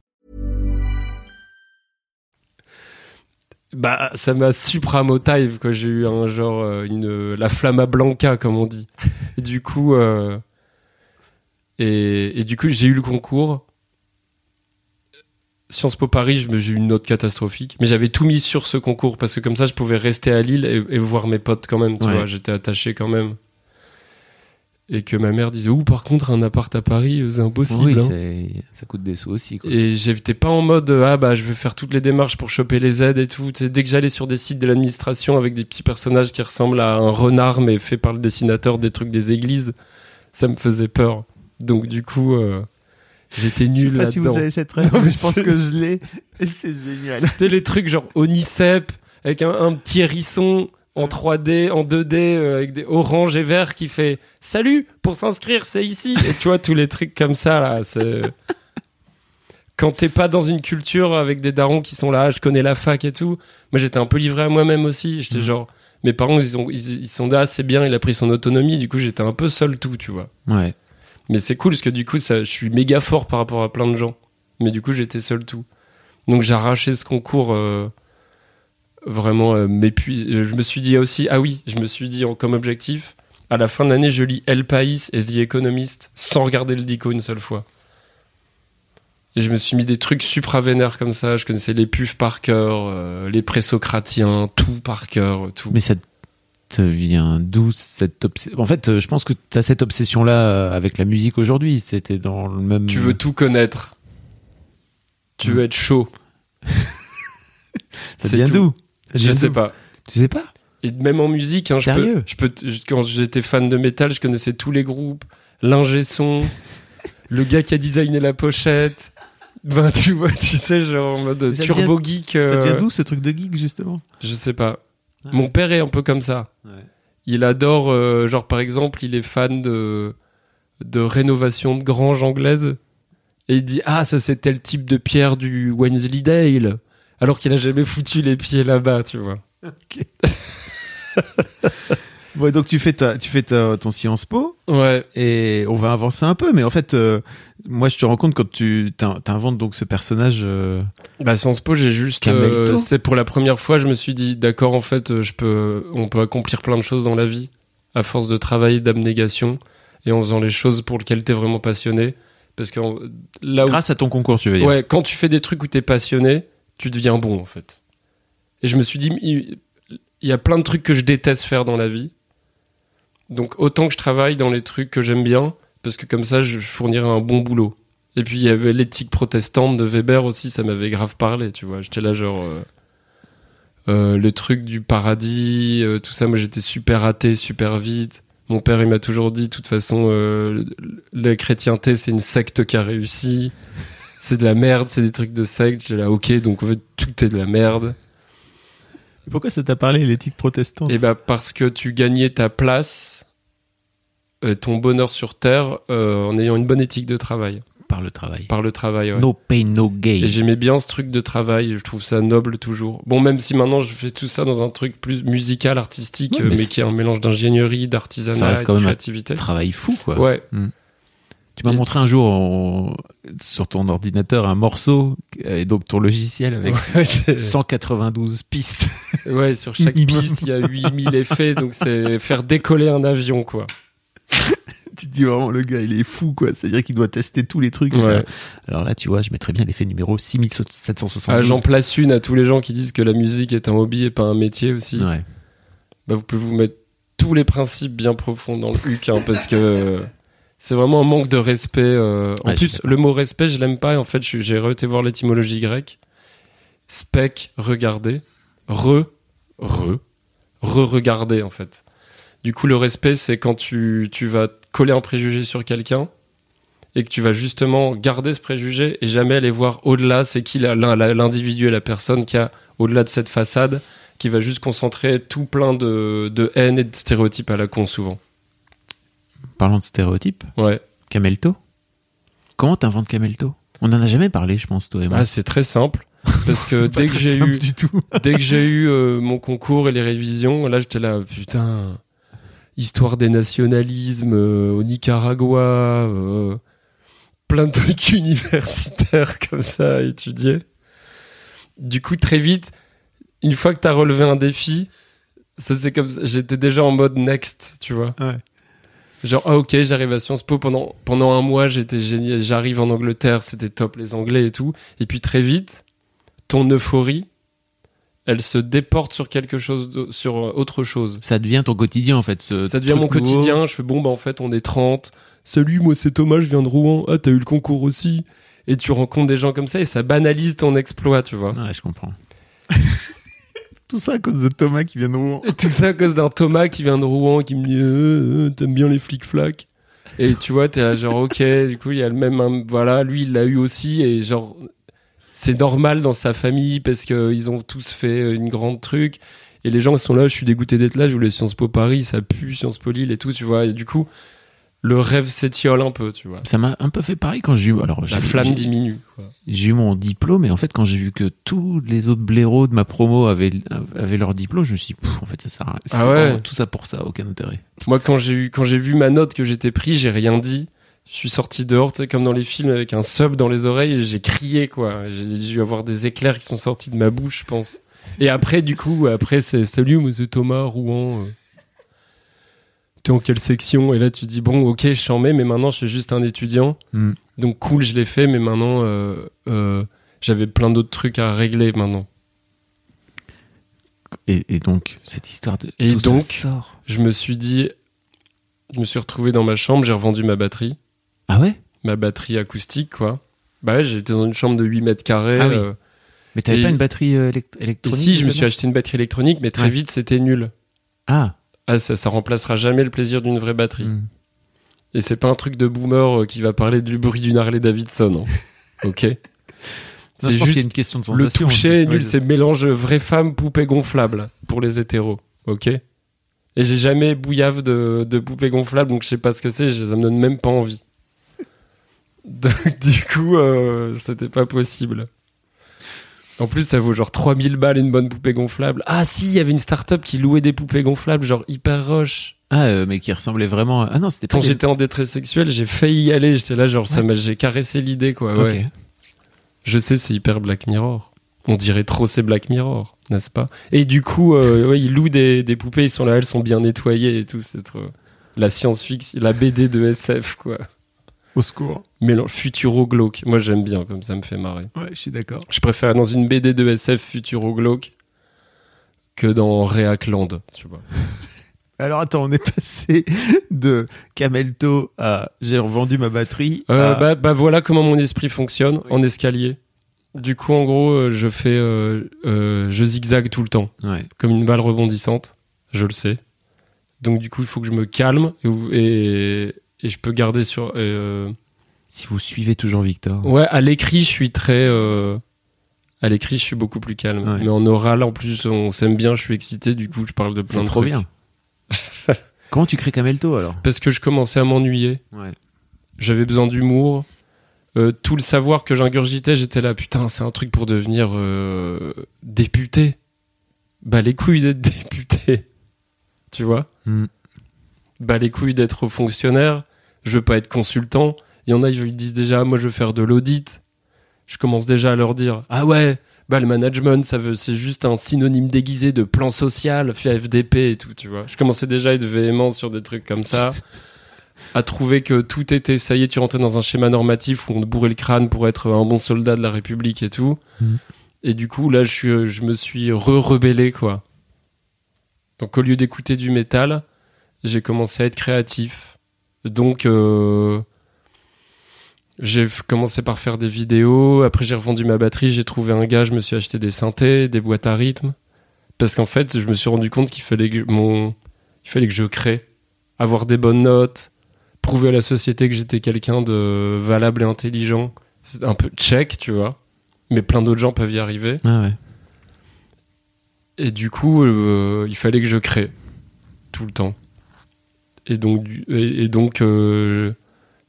Bah, ça m'a supramotive quand j'ai eu un genre euh, une la flamma blanca comme on dit. Et du coup euh, et, et du coup j'ai eu le concours. Sciences Po Paris, j'ai eu une note catastrophique, mais j'avais tout mis sur ce concours parce que comme ça je pouvais rester à Lille et, et voir mes potes quand même, tu Ouais. vois, j'étais attaché quand même. Et que ma mère disait "Ouh, par contre un appart à Paris, euh, c'est impossible." oui, hein. ça coûte des sous aussi. Quoi. Et j'étais pas en mode euh, ah bah je vais faire toutes les démarches pour choper les aides et tout. Dès que j'allais sur des sites de l'administration avec des petits personnages qui ressemblent à un renard mais fait par le dessinateur des trucs des églises, ça me faisait peur. Donc du coup euh, j'étais Je sais nul pas si vous là-dedans. avez cette rêve, Non, mais je pense que je l'ai. Et c'est génial. Tu sais, les trucs genre Onicep avec un, un petit hérisson en 3D, en 2D euh, avec des orange et vert qui fait salut pour s'inscrire c'est ici et tu vois tous les trucs comme ça là c'est quand t'es pas dans une culture avec des darons qui sont là, je connais la fac et tout. Moi, j'étais un peu livré à moi-même aussi. J'étais genre, mes parents, ils, ont, ils, ils sont là, c'est bien, il a pris son autonomie. Du coup, j'étais un peu seul tout, tu vois. Ouais. Mais c'est cool parce que du coup, ça, je suis méga fort par rapport à plein de gens. Mais du coup, j'étais seul tout. Donc, j'ai arraché ce concours euh, vraiment euh, m'épuise. Je me suis dit aussi, ah oui, je me suis dit en- comme objectif, à la fin de l'année, je lis El País et The Economist sans regarder le dico une seule fois. Et je me suis mis des trucs supra-vénères comme ça. Je connaissais les pufs par cœur, euh, les présocratiens, tout par cœur, tout. Mais ça te vient d'où cette obsession En fait, euh, je pense que tu as cette obsession-là euh, avec la musique aujourd'hui. C'était dans le même. Tu veux tout connaître. Tu veux être chaud. Ça vient d'où? Je sais pas. Tu sais pas Et même en musique, hein, je Sérieux peux, je peux, quand j'étais fan de métal, je connaissais tous les groupes, l'ingé son, le gars qui a designé la pochette, Ben, tu vois, tu sais, genre en mode Ça turbo geek. Ça euh, vient d'où ce truc de geek justement Je sais pas. Ah. Mon père est un peu comme ça. Il adore, euh, genre par exemple, il est fan de, de rénovation de granges anglaises. Et il dit Ah, ça c'est tel type de pierre du Wensleydale. Alors qu'il a jamais foutu les pieds là-bas, tu vois. Bon, et donc tu fais ta, tu fais ta, ton Sciences Po Ouais. et on va avancer un peu, mais en fait, euh, moi je te rends compte quand tu t'in- t'inventes donc ce personnage. euh, Bah Sciences Po, j'ai juste. Euh, C'était pour la première fois, je me suis dit D'accord, en fait, euh, je peux, on peut accomplir plein de choses dans la vie à force de travail, d'abnégation et en faisant les choses pour lesquelles t'es vraiment passionné. Parce que là où grâce à ton concours, tu veux dire. Ouais, quand tu fais des trucs où t'es passionné, tu deviens bon en fait. Et je me suis dit, il y a plein de trucs que je déteste faire dans la vie. Donc autant que je travaille dans les trucs que j'aime bien, parce que comme ça, je fournirai un bon boulot. Et puis il y avait l'éthique protestante de Weber aussi, ça m'avait grave parlé, tu vois. J'étais là genre... euh, euh, le truc du paradis, euh, tout ça, moi j'étais super athée, super vite. Mon père, il m'a toujours dit, de toute façon, la chrétienté, c'est une secte qui a réussi c'est de la merde, c'est des trucs de secte. J'ai là, ok, donc en fait, tout est de la merde. Pourquoi ça t'a parlé l'éthique protestante Et bah, parce que tu gagnais ta place, euh, ton bonheur sur Terre, euh, en ayant une bonne éthique de travail. Par le travail. Par le travail, ouais. No pain, no gain. Et j'aimais bien ce truc de travail, je trouve ça noble toujours. Bon, même si maintenant je fais tout ça dans un truc plus musical, artistique, Ouais, euh, mais qui est un mélange d'ingénierie, Ça d'artisanat reste et quand de même un créativité. Travail fou, quoi. Ouais, Tu m'as montré un jour sur ton ordinateur un morceau et donc ton logiciel avec ouais, c'est- 192 pistes. ouais, sur chaque piste, il y a 8000 effets, donc c'est faire décoller un avion, quoi. tu te dis vraiment le gars il est fou quoi. C'est-à-dire qu'il doit tester tous les trucs. Ouais. Alors là tu vois, je mettrais bien l'effet numéro 6772. Ah, J'en place une à tous les gens qui disent que la musique est un hobby et pas un métier aussi. Ouais. Bah, vous pouvez vous mettre tous les principes bien profonds dans le huc, hein, parce que c'est vraiment un manque de respect. euh. En Ouais, plus, le mot respect, je l'aime pas. En fait, j'ai été voir l'étymologie grecque. Spec, regarder. Re, re, re-regarder, en fait. Du coup, le respect, c'est quand tu, tu vas coller un préjugé sur quelqu'un et que tu vas justement garder ce préjugé et jamais aller voir au-delà, c'est qui l'individu et la personne qui a au-delà de cette façade, qui va juste concentrer tout plein de, de haine et de stéréotypes à la con souvent. Parlons de stéréotypes, Ouais. Camelto. Comment t'inventes Camelto? On en a jamais parlé, je pense, toi et moi. Ah, c'est très simple. Parce que dès que j'ai eu, du tout. dès que j'ai eu euh, mon concours et les révisions, là j'étais là, putain, histoire des nationalismes euh, au Nicaragua, euh, plein de trucs universitaires comme ça à étudier. Du coup, très vite, une fois que t'as relevé un défi, ça c'est comme j'étais déjà en mode next, tu vois. Ouais. Genre, ah ok, j'arrive à Sciences Po pendant, pendant un mois, j'étais génial, j'arrive en Angleterre, c'était top les Anglais et tout. Et puis très vite, ton euphorie, elle se déporte sur quelque chose, sur euh, autre chose. Ça devient ton quotidien en fait. ce Ça devient mon nouveau. quotidien, je fais bon, bah en fait, on est 30. Salut, moi c'est Thomas, je viens de Rouen. Ah, t'as eu le concours aussi. Et tu rencontres des gens comme ça et ça banalise ton exploit, tu vois. Ouais, je comprends. Tout ça à cause de Thomas qui vient de Rouen. Tout ça à cause d'un Thomas qui vient de Rouen qui me dit euh, euh, T'aimes bien les flics-flacs Et tu vois, t'es là, genre, ok, du coup, il y a le même. voilà, lui, il l'a eu aussi. Et genre, c'est normal dans sa famille parce qu'ils ont tous fait une grande truc. Et les gens, sont là, je suis dégoûté d'être là, je voulais Sciences Po Paris, ça pue Sciences Po Lille et tout, tu vois. Et du coup, le rêve s'étiole un peu, tu vois. Ça m'a un peu fait pareil quand j'ai eu. Alors, La flamme diminue. J'ai eu mon diplôme et en fait quand j'ai vu que tous les autres blaireaux de ma promo avaient, avaient leur diplôme, je me suis dit, en fait ça sert à Ah ouais. tout ça pour ça, aucun intérêt. Moi, quand j'ai eu, quand j'ai vu ma note que j'étais pris, j'ai rien dit. Je suis sorti dehors, tu sais, comme dans les films, avec un sub dans les oreilles, et j'ai crié, quoi. J'ai dû avoir des éclairs qui sont sortis de ma bouche, je pense. Et après, du coup, après, c'est salut, c'est Thomas, Rouen. euh. T'es en quelle section Et là, tu dis, bon, ok, je suis en mai, mais maintenant, je suis juste un étudiant. Hmm. Donc, cool, je l'ai fait, mais maintenant, euh, euh, j'avais plein d'autres trucs à régler maintenant. Et, et donc cette histoire de Et donc sort. Je me suis dit, je me suis retrouvé dans ma chambre, j'ai revendu ma batterie. Ah ouais? Ma batterie acoustique, quoi. Bah ouais, j'étais dans une chambre de 8 mètres carrés. Ah oui. euh, Mais t'avais Et- pas une batterie euh, élect- et électronique si, je me suis acheté une batterie électronique, mais très Ouais. vite, c'était nul. Ah. Ah, ça, ça remplacera jamais le plaisir d'une vraie batterie. Hmm. Et c'est pas un truc de boomer euh, qui va parler du bruit d'une Harley Davidson. hein. ok C'est juste une question de le toucher est nul, Ouais, c'est mélange vraie femme, poupée gonflable pour les hétéros. Ok Et j'ai jamais bouillave de, de poupée gonflable, donc je sais pas ce que c'est, ça me donne même pas envie. Donc, du coup, euh, c'était pas possible. En plus, ça vaut genre 3000 balles une bonne poupée gonflable. Ah si, il y avait une start-up qui louait des poupées gonflables, genre hyper rush. Ah, euh, mais qui ressemblait vraiment. à- Ah non, c'était pas. Quand j'étais en détresse sexuelle, j'ai failli y aller. J'étais là, genre, ça m'a, j'ai caressé l'idée, quoi. Ouais. Je sais, c'est hyper Black Mirror. On dirait trop c'est Black Mirror, n'est-ce pas? Et du coup, euh, ouais, ils louent des, des poupées, ils sont là, elles sont bien nettoyées et tout. C'est trop... la science-fiction, la BD de SF, quoi. Au secours. Mélange futuro-glauque. Moi, j'aime bien, comme ça me fait marrer. Ouais, je suis d'accord. Je préfère dans une BD de SF futuro-glauque que dans Reacland, tu vois. Alors attends, on est passé de Camelto à j'ai revendu ma batterie. Euh, à- bah, bah voilà comment mon esprit fonctionne en escalier. Du coup, en gros, euh, je fais, euh, euh, je zigzague tout le temps, Ouais. comme une balle rebondissante. Je le sais. Donc du coup, il faut que je me calme et, et, et je peux garder sur. euh, Si vous suivez toujours Victor. Ouais, à l'écrit, je suis très. euh, À l'écrit, je suis beaucoup plus calme. Ouais. Mais en oral, en plus, on s'aime bien, je suis excité. Du coup, je parle de plein C'est de trop trucs. bien. Comment tu crées Camelto alors? Parce que je commençais à m'ennuyer. Ouais. J'avais besoin d'humour. Euh, tout le savoir que j'ingurgitais, j'étais là, putain, c'est un truc pour devenir député. Bah les couilles d'être député. Tu vois? Hmm. Bah les couilles d'être fonctionnaire. Je veux pas être consultant. Il y en a, ils disent déjà, moi je veux faire de l'audit. Je commence déjà à leur dire, ah ouais, bah le management, ça veut, c'est juste un synonyme déguisé de plan social, FDP et tout, tu vois. Je commençais déjà à être véhément sur des trucs comme ça à trouver que tout était, ça y est, tu rentrais dans un schéma normatif où on te bourrait le crâne pour être un bon soldat de la République et tout. Mhm. Et du coup, là, je, suis, je me suis re-rebellé, quoi. Donc, au lieu d'écouter du métal, j'ai commencé à être créatif. Donc, euh, j'ai commencé par faire des vidéos. Après, j'ai revendu ma batterie. J'ai trouvé un gars. Je me suis acheté des synthés, des boîtes à rythme. Parce qu'en fait, je me suis rendu compte qu'il fallait que mon, il fallait que je crée, avoir des bonnes notes, prouver à la société que j'étais quelqu'un de valable et intelligent. C'est un peu check, tu vois. Mais plein d'autres gens peuvent y arriver. Ah ouais. Et du coup, euh, il fallait que je crée tout le temps. Et donc, et, et donc, euh,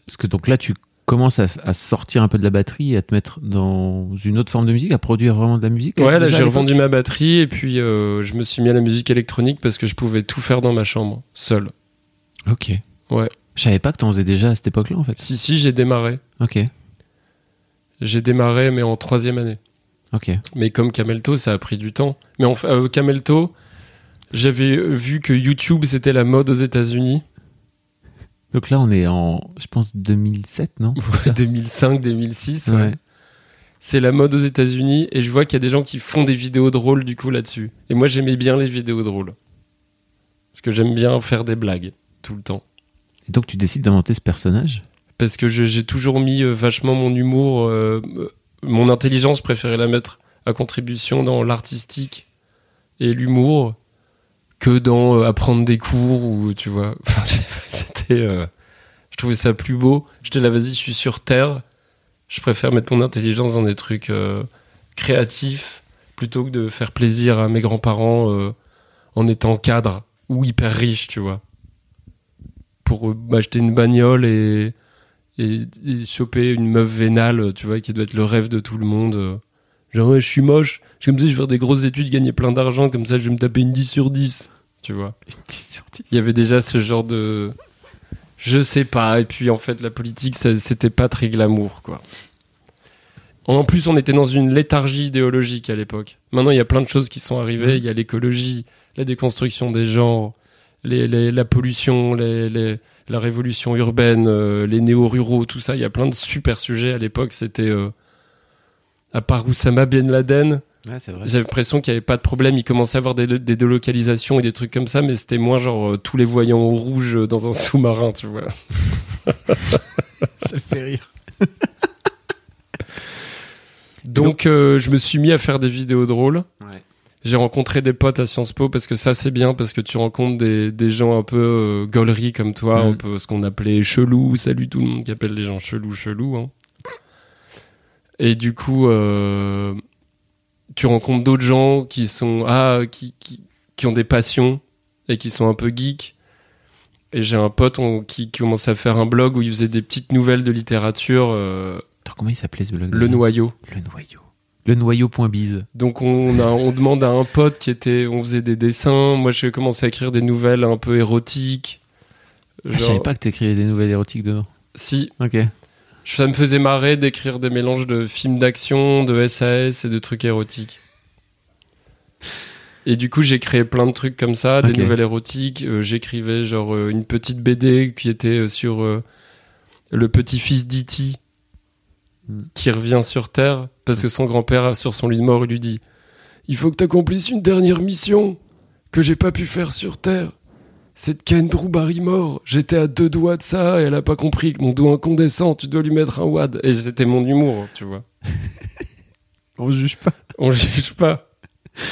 Parce que donc là, tu commences à, à sortir un peu de la batterie et à te mettre dans une autre forme de musique, à produire vraiment de la musique. ouais, là, j'ai revendu ma batterie et puis euh, je me suis mis à la musique électronique parce que je pouvais tout faire dans ma chambre, seul. Ok. Ouais. Je savais pas que t'en faisais déjà à cette époque-là, en fait. Si, si, j'ai démarré. Ok. J'ai démarré, mais en troisième année. Ok. Mais comme Camelto, ça a pris du temps. Mais en euh, Camelto, j'avais vu que YouTube, c'était la mode aux États-Unis. Donc là, on est en, je pense, 2007, non? Ouais, 2005, 2006. ouais. Ouais. C'est la mode aux États-Unis et je vois qu'il y a des gens qui font des vidéos drôles du coup là-dessus. Et moi, j'aimais bien les vidéos drôles. Parce que j'aime bien faire des blagues tout le temps. Et donc, tu décides d'inventer ce personnage? Parce que j'ai toujours mis euh, vachement mon humour, euh, mon intelligence, je préférais la mettre à contribution dans l'artistique et l'humour que dans euh, apprendre des cours ou tu vois. C'était, euh, je trouvais ça plus beau. J'étais là, vas-y, je suis sur terre. Je préfère mettre mon intelligence dans des trucs euh, créatifs plutôt que de faire plaisir à mes grands-parents en étant cadre ou hyper riche, tu vois. Pour m'acheter une bagnole et, et, choper une meuf vénale, tu vois, qui doit être le rêve de tout le monde. Genre, ouais, je suis moche, je comme ça, je vais faire des grosses études, gagner plein d'argent, comme ça, je vais me taper une 10 sur 10, tu vois. Il y avait déjà ce genre de. Je sais pas, et puis en fait, la politique, c'était pas très glamour, quoi. En plus, on était dans une léthargie idéologique à l'époque. Maintenant, il y a plein de choses qui sont arrivées. Il y a l'écologie, la déconstruction des genres, les, les- la pollution, les- la révolution urbaine, euh, les néo-ruraux, tout ça. Il y a plein de super sujets. À l'époque, c'était... euh, à part Oussama Ben Laden, Ouais, j'avais l'impression qu'il n'y avait pas de problème. Il commençait à avoir des, des délocalisations et des trucs comme ça, mais c'était moins genre euh, tous les voyants au rouge euh, dans un sous-marin, tu vois. Ça fait rire. Donc, euh, je me suis mis à faire des vidéos drôles. Ouais. J'ai rencontré des potes à Sciences Po parce que ça c'est bien parce que tu rencontres des, des gens un peu euh, gauleries comme toi, un peu ce qu'on appelait chelou. Salut tout le monde qui appelle les gens chelous chelous. Hein. Et du coup, euh, tu rencontres d'autres gens qui sont ah qui, qui, qui ont des passions et qui sont un peu geeks. Et j'ai un pote on- qui, qui commençait à faire un blog où il faisait des petites nouvelles de littérature, euh, Attends, comment il s'appelait ce blog le noyau. Le noyau. Le noyau.biz. Donc on, a, on demande à un pote qui était, on faisait des dessins. Moi, j'ai commencé à écrire des nouvelles un peu érotiques. Ah, je Genre- savais pas que t'écrivais des nouvelles érotiques dedans. Si, Ok. Ça me faisait marrer d'écrire des mélanges de films d'action, de SAS et de trucs érotiques. Et du coup, j'ai créé plein de trucs comme ça, des nouvelles érotiques. Euh, J'écrivais genre euh, une petite BD qui était euh, sur le petit-fils d'E.T. Mm. qui revient sur Terre parce que son grand-père, sur son lit de mort, il lui dit Il faut que tu accomplisses une dernière mission que j'ai pas pu faire sur Terre. C'est de Ken Drew Barrymore. J'étais à deux doigts de ça et elle a pas compris que mon doigt incandescent, tu dois lui mettre un wad. Et c'était mon humour, tu vois. On juge pas. On juge pas.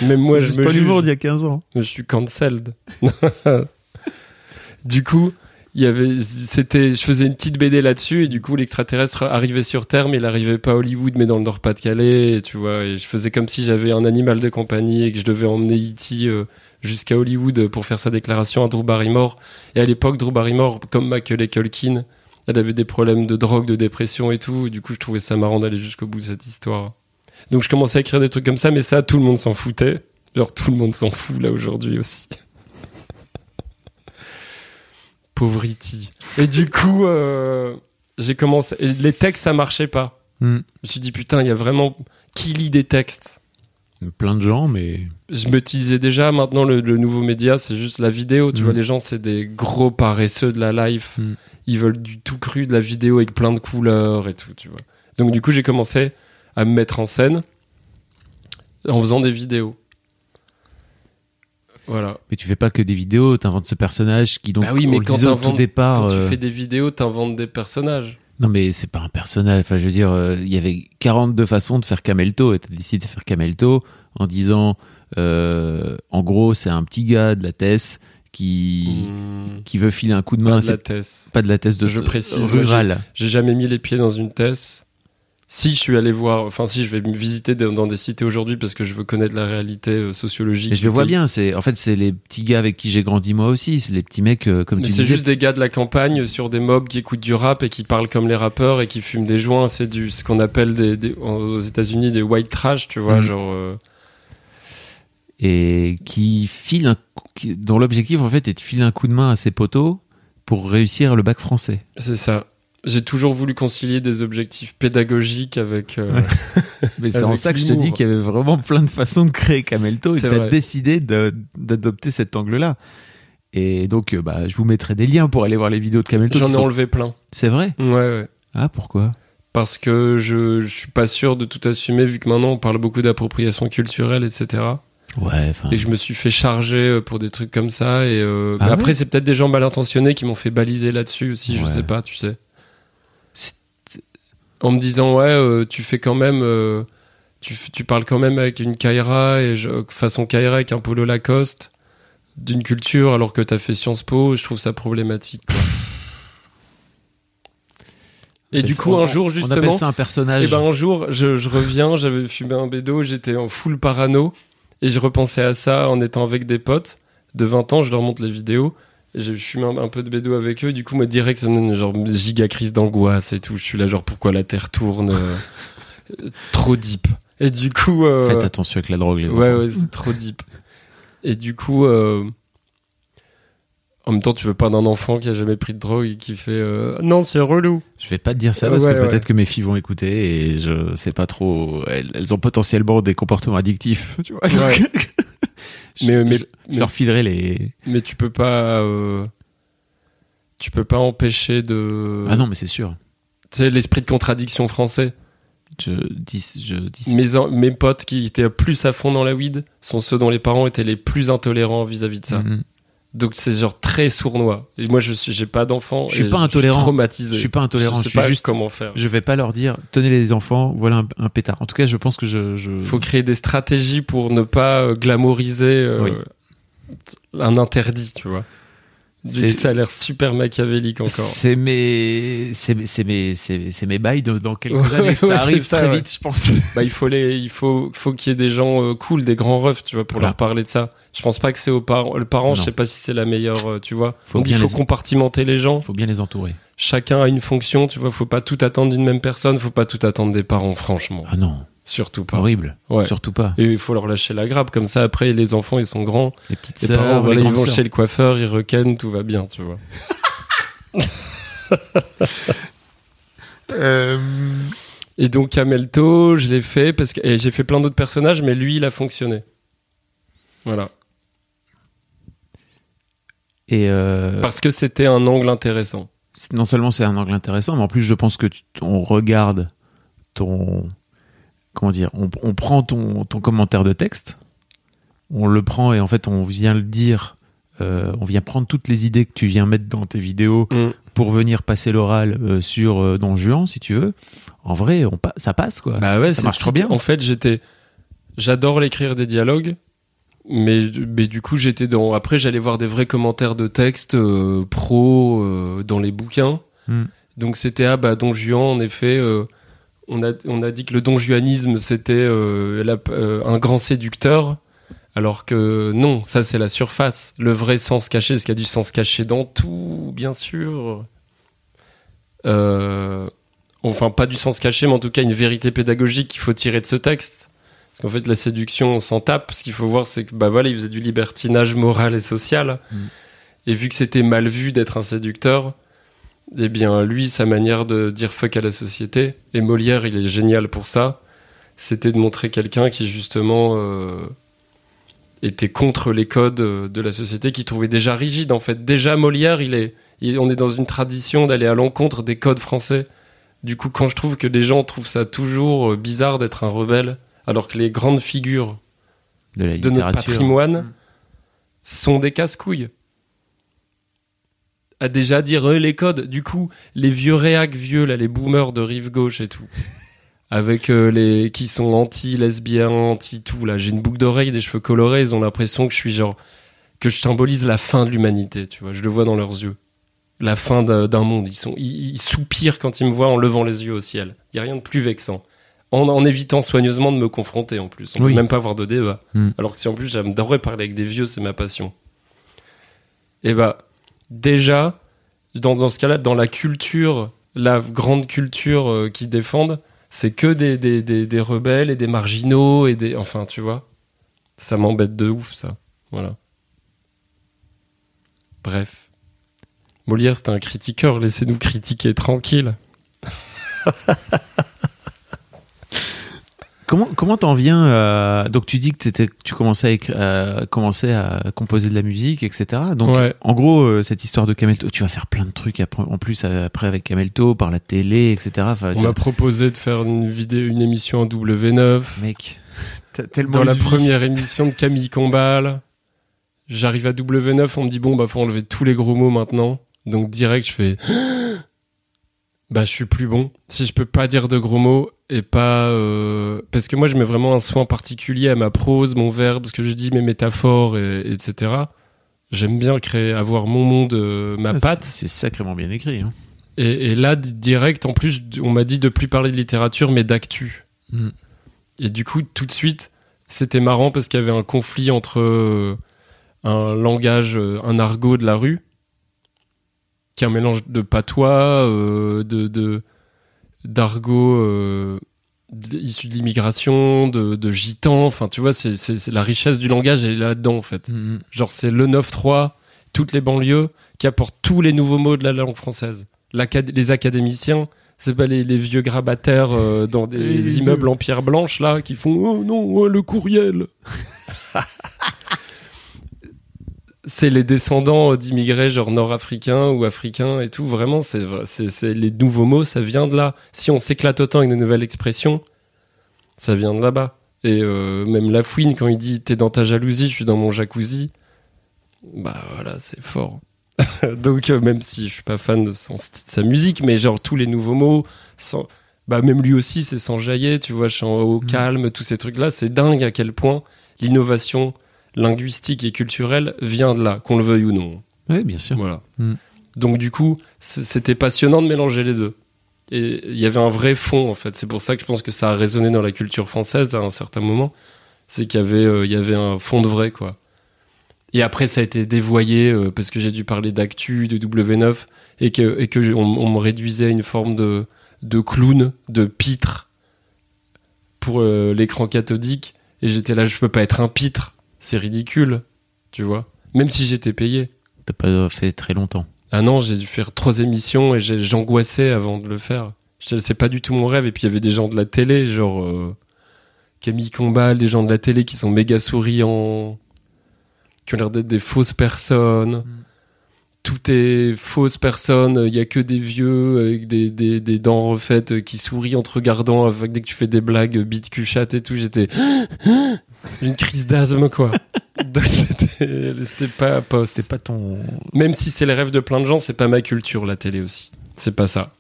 Même moi, je c'est me pas l'humour d'il y a 15 ans. Je suis cancelled. du coup, il y avait, c'était, je faisais une petite BD là-dessus et du coup, l'extraterrestre arrivait sur Terre, mais il arrivait pas à Hollywood, mais dans le Nord-Pas-de-Calais, tu vois. Et je faisais comme si j'avais un animal de compagnie et que je devais emmener E.T. euh, jusqu'à Hollywood pour faire sa déclaration à Drew Barrymore. Et à l'époque, Drew Barrymore, comme Macaulay Culkin, elle avait des problèmes de drogue, de dépression et tout. Et du coup, je trouvais ça marrant d'aller jusqu'au bout de cette histoire. Donc, je commençais à écrire des trucs comme ça, mais ça, tout le monde s'en foutait. Genre, tout le monde s'en fout là aujourd'hui aussi. Pauvre E.T. Et du coup, euh, j'ai commencé. les textes, ça marchait pas. Hmm. Je me suis dit, putain, il y a vraiment. Qui lit des textes? Plein de gens, mais. Je me disais déjà, maintenant, le, le nouveau média, c'est juste la vidéo. Tu Mm. vois, les gens, c'est des gros paresseux de la life. Mm. Ils veulent du tout cru, de la vidéo avec plein de couleurs et tout, tu vois. Donc, du coup, j'ai commencé à me mettre en scène en faisant des vidéos. Voilà. Mais tu fais pas que des vidéos, t'inventes ce personnage qui donc bah oui, on mais le quand, au départ. quand euh, tu fais des vidéos, t'inventes des personnages. Non mais c'est pas un personnage. Enfin je veux dire, euh, il y avait 42 façons de faire Camelto et t'as décidé de faire Camelto en disant, euh, en gros c'est un petit gars de la TES qui Hmm, qui veut filer un coup de pas main. de la thèse. pas de la TES de Je précise, rurale. J'ai jamais mis les pieds dans une thèse. Si je suis allé voir, enfin si je vais me visiter dans des cités aujourd'hui parce que je veux connaître la réalité euh, sociologique. Et je le vois bien. C'est en fait c'est les petits gars avec qui j'ai grandi moi aussi. C'est les petits mecs euh, comme Mais tu c'est juste des gars de la campagne sur des mobs qui écoutent du rap et qui parlent comme les rappeurs et qui fument des joints. C'est du ce qu'on appelle des, des- aux États-Unis des white trash, tu vois, Mhm. genre. euh, et qui file un, dont l'objectif en fait est de filer un coup de main à ses potos pour réussir le bac français. c'est ça. J'ai toujours voulu concilier des objectifs pédagogiques avec. euh. Mais c'est en ça que je te dis qu'il y avait vraiment plein de façons de créer Camelto et tu as décidé d'adopter cet angle-là. Et donc, euh, bah, je vous mettrai des liens pour aller voir les vidéos de Camelto. J'en ai sont- enlevé plein. C'est vrai Ouais, ouais. Ah, pourquoi? Parce que je, je suis pas sûr de tout assumer vu que maintenant on parle beaucoup d'appropriation culturelle, etc. Ouais, enfin. Et que je me suis fait charger euh, pour des trucs comme ça. Et euh, Ah ouais après, c'est peut-être des gens mal intentionnés qui m'ont fait baliser là-dessus aussi, je Ouais. sais pas, tu sais. En me disant, ouais, euh, tu fais quand même. euh, tu, parles quand même avec une Kaira, et je- façon Kaira avec un polo Lacoste, d'une culture, alors que t'as fait Sciences Po, je trouve ça problématique. quoi. Et du coup, un jour, On justement. appelle ça un personnage. Et ben un jour, je, je reviens, j'avais fumé un bédo, j'étais en full parano, et je repensais à ça en étant avec des potes de 20 ans, je leur montre les vidéos, et j'ai fumé un, un peu de bédo avec eux, du coup, moi, direct, ça me donne genre giga crise d'angoisse et tout, je suis là, genre, pourquoi la Terre tourne euh, Trop deep. Et du coup... euh, Faites attention avec la drogue, les Ouais, enfants. ouais, c'est trop deep. Et du coup, euh, en même temps, tu veux pas d'un enfant qui a jamais pris de drogue et qui fait euh, non, c'est relou. Je vais pas te dire ça Ouais, parce que ouais. peut-être que mes filles vont écouter et je sais pas trop. Elles, elles ont potentiellement des comportements addictifs. Tu vois, Ouais. Mais- mais- je- je mais- leur filerai les. Mais tu peux pas, euh, tu peux pas empêcher de. Ah non, mais c'est sûr. Tu sais, l'esprit de contradiction français. Je dis, je dis. Mes, mes potes qui étaient plus à fond dans la weed sont ceux dont les parents étaient les plus intolérants vis-à-vis de ça. Mhm. Donc c'est genre très sournois. Et moi, je suis, j'ai pas d'enfant. Je suis pas intolérant. traumatisé. Je suis pas intolérant, Je je sais suis pas juste- comment faire. Je vais pas leur dire tenez les enfants, voilà un, un pétard. En tout cas, je pense que je. je... faut créer des stratégies pour ne pas euh, glamouriser euh, Oui. un interdit, tu vois. Ça a l'air super machiavélique encore. C'est mes, c'est mes, c'est mes, c'est c'est mes bails de- dans quelques Ouais, années. Ça arrive ça, très ouais. vite, je pense. Bah, il faut les, il faut, faut qu'il y ait des gens euh, cool, des grands refs, tu vois, pour Voilà. leur parler de ça. Je pense pas que c'est aux parents. Le parent, je Non. sais pas si c'est la meilleure, euh, tu vois. Faut Donc il faut les- compartimenter les gens. Faut bien les entourer. Chacun a une fonction, tu vois. Faut pas tout attendre d'une même personne. Faut pas tout attendre des parents, franchement. Ah non, Surtout pas. horrible. Ouais. Surtout pas. Et il faut leur lâcher la grappe comme ça. Après, les enfants, ils sont grands. Les petites Les sœurs, parents, les ils vont sœurs. chez le coiffeur, ils requennent, tout va bien, tu vois. Euh, Et donc Camelto, je l'ai fait parce que et j'ai fait plein d'autres personnages, mais lui, il a fonctionné. Voilà. Et euh, Parce que c'était un angle intéressant. non seulement c'est un angle intéressant, mais en plus je pense que tu- on regarde ton comment dire, on, on prend ton, ton commentaire de texte, on le prend et en fait on vient le dire, euh, on vient prendre toutes les idées que tu viens mettre dans tes vidéos Mm. pour venir passer l'oral euh, sur euh, Don Juan si tu veux. En vrai, on pa- ça passe quoi. Bah ouais, Ça marche trop bien. En fait, j'étais, j'adore l'écrire des dialogues, mais mais du coup, j'étais dans. Après, j'allais voir des vrais commentaires de texte pro dans les bouquins. Hmm. Donc c'était ah bah Don Juan, en effet. On a on a dit que le Don Juanisme c'était euh, euh, un grand séducteur. Alors que non, ça c'est la surface. Le vrai sens caché, parce qu'il y a du sens caché dans tout, bien sûr. Euh, enfin, pas du sens caché, mais en tout cas une vérité pédagogique qu'il faut tirer de ce texte. Parce qu'en fait, la séduction, on s'en tape. Ce qu'il faut voir, c'est que bah voilà, il faisait du libertinage moral et social. Mm. Et vu que c'était mal vu d'être un séducteur, eh bien, lui, sa manière de dire fuck à la société, et Molière, il est génial pour ça, c'était de montrer quelqu'un qui, justement, euh, était contre les codes euh, de la société, qui trouvait déjà rigide, en fait. Déjà, Molière, il est, il- on est dans une tradition d'aller à l'encontre des codes français. Du coup, quand je trouve que les gens trouvent ça toujours euh, bizarre d'être un rebelle, alors que les grandes figures de la de notre patrimoine Mm. sont des casse-couilles. À déjà dire euh, les codes, du coup, les vieux réacs vieux, là, les boomers de rive gauche et tout, avec euh, les qui sont anti-lesbiens, anti-tout, là, j'ai une boucle d'oreille, des cheveux colorés, ils ont l'impression que je suis genre, que je symbolise la fin de l'humanité, tu vois, je le vois dans leurs yeux. La fin d'un monde, ils, sont, ils, ils soupirent quand ils me voient en levant les yeux au ciel. Il y a rien de plus vexant. En, en évitant soigneusement de me confronter en plus. On Oui. peut même pas avoir de débat. Mm. Alors que si en plus j'adorerais parler avec des vieux, c'est ma passion. Et bah, déjà, dans, dans ce cas-là, dans la culture, la grande culture euh, qu'ils défendent, c'est que des, des, des, rebelles et des marginaux et des. Enfin, tu vois. Ça m'embête de ouf, ça. Voilà. Bref. Molière, c'était un critiqueur, laissez-nous critiquer tranquille. Comment comment t'en viens à... donc tu dis que t'étais tu commençais à, écri- à commencer à composer de la musique etc donc Ouais. en gros euh, cette histoire de Camelto tu vas faire plein de trucs après, en plus euh, après avec Camelto par la télé etc enfin, On m'a proposé de faire une vidéo, une émission en W9. mec t'as tellement Dans la vie. première émission de Camille Combal, j'arrive à W9, on me dit bon bah faut enlever tous les gros mots maintenant. Donc direct je fais bah je suis plus bon si je peux pas dire de gros mots et pas euh, parce que moi je mets vraiment un soin particulier à ma prose, mon verbe, ce que je dis, mes métaphores, et, etc. J'aime bien créer, avoir mon monde, euh, ma Ah, patte. c'est sacrément bien écrit hein. Et, et là, di- direct, en plus, on m'a dit de plus parler de littérature, mais d'actu. Mm. Et du coup, tout de suite, c'était marrant parce qu'il y avait un conflit entre euh, un langage, un argot de la rue, qui est un mélange de patois, de de- d'argot euh, d- issu de l'immigration, de, de gitan. Enfin, tu vois, c'est c'est- c'est la richesse du langage, elle est là-dedans, en fait. Mm, mm. Genre, c'est le 9-3, toutes les banlieues, qui apportent tous les nouveaux mots de la langue française. L'acad- les académiciens, c'est pas les, les vieux grabataires euh, dans des Les immeubles vieux. en pierre blanche, là, qui font Oh non, oh, le courriel C'est les descendants d'immigrés, genre nord-africains ou africains et tout. Vraiment, c'est les nouveaux mots, ça vient de là. Si on s'éclate autant avec de nouvelles expressions, ça vient de là-bas. Et euh, même Lafouine, quand il dit T'es dans ta jalousie, je suis dans mon jacuzzi, bah voilà, c'est fort. Donc, euh, même si je suis pas fan de, son de sa musique, mais genre tous les nouveaux mots, sans, bah même lui aussi, c'est sans jaillir, tu vois, chant au Mm. calme, tous ces trucs-là, c'est dingue à quel point l'innovation linguistique et culturelle vient de là, qu'on le veuille ou non. Oui, bien sûr. Voilà. Mm. Donc du coup, c'était passionnant de mélanger les deux. Et il y avait un vrai fond en fait. C'est pour ça que je pense que ça a résonné dans la culture française à un certain moment. C'est qu'il y avait, euh, il y avait un fond de vrai quoi. Et après, ça a été dévoyé euh, parce que j'ai dû parler d'actu, de W9 et que et que je- on, on me réduisait à une forme de de clown, de pitre pour euh, l'écran cathodique. Et j'étais là, je peux pas être un pitre. C'est ridicule, tu vois. Même si j'étais payé. T'as pas fait très longtemps. Ah non, j'ai dû faire trois émissions et j'angoissais avant de le faire. Je- C'est pas du tout mon rêve. Et puis il y avait des gens de la télé, genre euh, Camille Combal, des gens de la télé qui sont méga souriants, qui ont l'air d'être des fausses personnes. Tout est fausse personne. Il y a que des vieux avec des, des, des dents refaites qui sourient en te regardant avec dès que tu fais des blagues bite cul et tout. J'étais une crise d'asthme quoi. Donc c'était pas poste. C'était pas ton. Même si c'est les rêves de plein de gens, c'est pas ma culture, la télé aussi. C'est pas ça.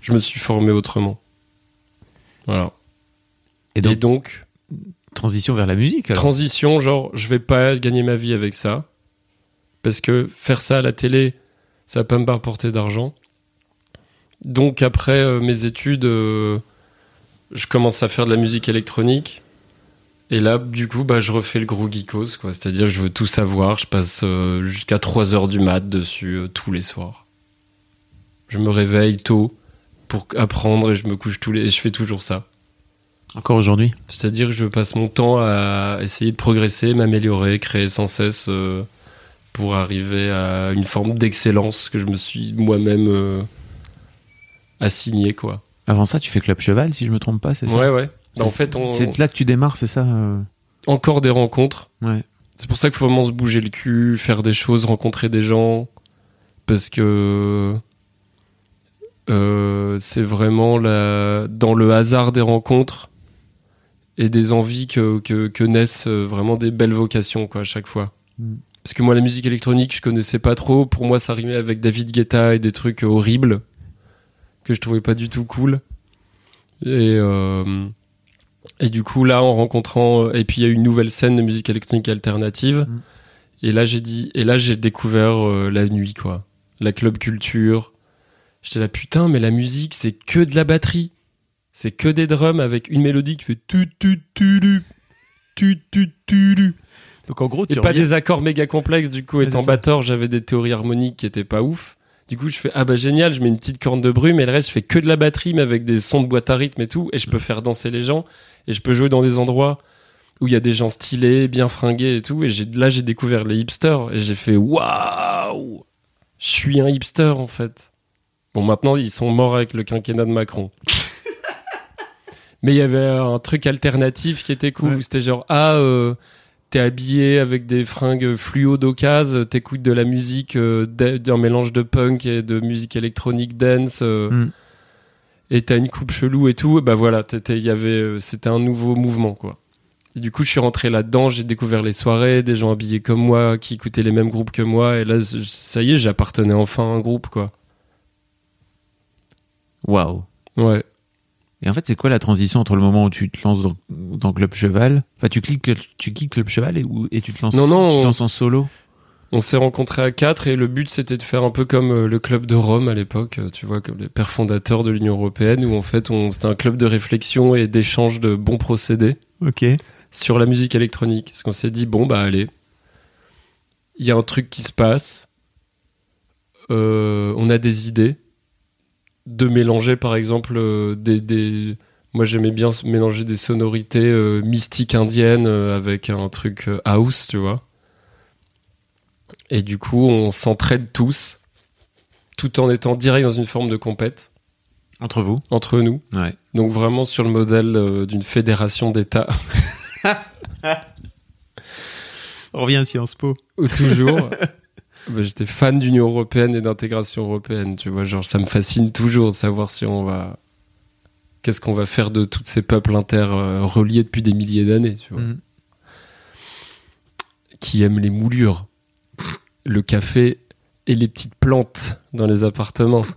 Je me suis formé autrement. Voilà. Et Et donc, donc, transition vers la musique. alors. transition, genre, je vais pas gagner ma vie avec ça. Parce que faire ça à la télé, ça va pas me rapporter d'argent. Donc, après euh, mes études, euh, je commence à faire de la musique électronique. Et là, du coup, bah, je refais le gros geekos, quoi. C'est-à-dire que je veux tout savoir. Je passe euh, jusqu'à 3 heures du mat dessus euh, tous les soirs. Je me réveille tôt pour apprendre et je me couche tous les... Et je fais toujours ça. Encore aujourd'hui? C'est-à-dire que je passe mon temps à essayer de progresser, m'améliorer, créer sans cesse euh, pour arriver à une forme d'excellence que je me suis moi-même euh, assigné, quoi. Avant ça, tu fais Club Cheval, si je me trompe pas, c'est ça? Ouais, ouais. Bah, en C'est- fait, on... C'est là que tu démarres, c'est ça euh encore des rencontres. Ouais. C'est pour ça qu'il faut vraiment se bouger le cul, faire des choses, rencontrer des gens. Parce que euh, c'est vraiment la... dans le hasard des rencontres et des envies que, que, que naissent euh, vraiment des belles vocations quoi, à chaque fois. Mm. Parce que moi, la musique électronique, je connaissais pas trop. Pour moi, ça rimait avec David Guetta et des trucs horribles que je trouvais pas du tout cool. Et, euh, et du coup, là, en rencontrant, euh, et puis il y a eu une nouvelle scène de musique électronique alternative. Mm. Et là, j'ai dit, et là, j'ai découvert euh, la nuit, quoi. La club culture. J'étais là, putain, mais la musique, c'est que de la batterie. C'est que des drums avec une mélodie qui fait tu tu tu lu. Tu tu tu lu. Donc en gros, tu et reviens... pas des accords méga complexes, du coup, étant batteur, j'avais des théories harmoniques qui étaient pas ouf. Du coup, je fais ah bah génial, je mets une petite corne de brume et le reste, je fais que de la batterie mais avec des sons de boîte à rythme et tout. Et je peux faire danser les gens et je peux jouer dans des endroits où il y a des gens stylés, bien fringués et tout. Et j'ai là, j'ai découvert les hipsters et j'ai fait waouh, je suis un hipster en fait. Bon, maintenant, ils sont morts avec le quinquennat de Macron. Mais il y avait un truc alternatif qui était cool. Ouais. C'était genre, ah, euh, t'es habillé avec des fringues fluo d'occasion, t'écoutes de la musique, euh, d'un mélange de punk et de musique électronique dance, euh, Mm. et t'as une coupe chelou et tout. Et bah voilà, t'étais- y avait, euh, c'était un nouveau mouvement, quoi. Et du coup, je suis rentré là-dedans, j'ai découvert les soirées, des gens habillés comme moi, qui écoutaient les mêmes groupes que moi, et là, ça y est, j'appartenais enfin à un groupe, quoi. Waouh. Ouais. Et en fait, c'est quoi la transition entre le moment où tu te lances dans, dans Club Cheval? Enfin, tu cliques, tu quittes Club Cheval et, tu te lances, Non, non, tu te on- lances en solo? On s'est rencontrés à quatre et le but c'était de faire un peu comme euh, le club de Rome à l'époque, euh, tu vois, comme les pères fondateurs de l'Union européenne, où en fait on, c'était un club de réflexion et d'échange de bons procédés sur la musique électronique. Parce qu'on s'est dit, bon bah allez, il y a un truc qui se passe, euh, on a des idées, de mélanger par exemple euh, des... des- Moi j'aimais bien mélanger des sonorités euh, mystiques indiennes euh, avec un truc house, tu vois. Et du coup, on s'entraide tous, tout en étant direct dans une forme de compète Entre vous? Entre nous. Ouais. Donc vraiment sur le modèle d'une fédération d'États, On revient à Sciences Po. ou toujours. bah, J'étais fan d'Union européenne et d'intégration européenne, tu vois. Genre, ça me fascine toujours de savoir si on va. Qu'est-ce qu'on va faire de tous ces peuples inter euh, depuis des milliers d'années, tu vois. Mhm. Qui aiment les moulures, le café et les petites plantes dans les appartements.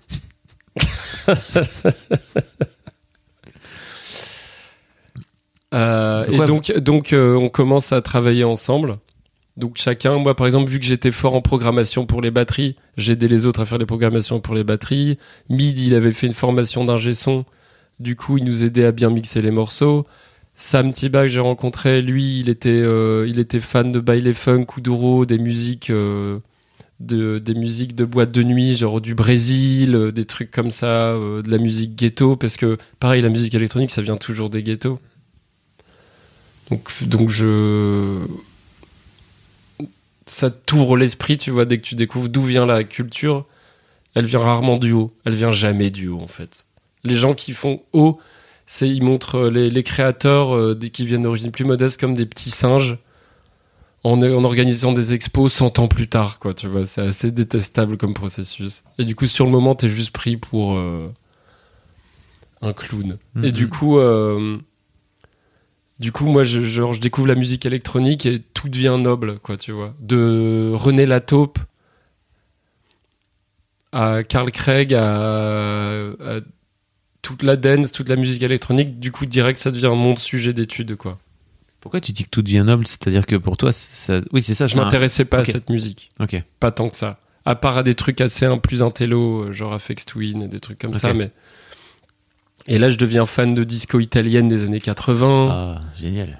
Euh, et donc, donc euh, on commence à travailler ensemble. Donc chacun, moi par exemple, vu que j'étais fort en programmation pour les batteries, j'ai aidé les autres à faire les programmations pour les batteries. Mid, il avait fait une formation d'ingé son. Du coup, il nous aidait à bien mixer les morceaux. Sam Tiba que j'ai rencontré, lui, il était, euh, il était fan de baile funk, kuduro, des musiques, euh, de, des musiques de boîte de nuit, genre du Brésil, euh, des trucs comme ça, de la musique ghetto, parce que pareil, la musique électronique, ça vient toujours des ghettos. Donc, donc je, ça t'ouvre l'esprit, tu vois, dès que tu découvres d'où vient la culture. Elle vient rarement du haut, elle vient jamais du haut en fait. Les gens qui font haut, c'est ils montrent euh, les, les créateurs euh, qui viennent d'origine plus modeste comme des petits singes en, en organisant des expos 100 ans plus tard, quoi. Tu vois, c'est assez détestable comme processus. Et du coup, sur le moment, t'es juste pris pour euh, un clown. Et Mhm. du coup, euh, du coup, moi, je, genre, je découvre la musique électronique et tout devient noble, quoi, tu vois. De René Lataupe à Carl Craig à, à toute la dance, toute la musique électronique, du coup, direct, ça devient mon sujet d'étude, quoi. Pourquoi tu dis que tout devient noble? C'est-à-dire que pour toi, ça... oui, c'est ça. Je un- m'intéressais pas à cette musique. Ok. Pas tant que ça. À part à des trucs assez un, plus intello, euh, genre Afex Twin et des trucs comme ça, mais. Et là, je deviens fan de disco italienne des années 80. Ah, génial.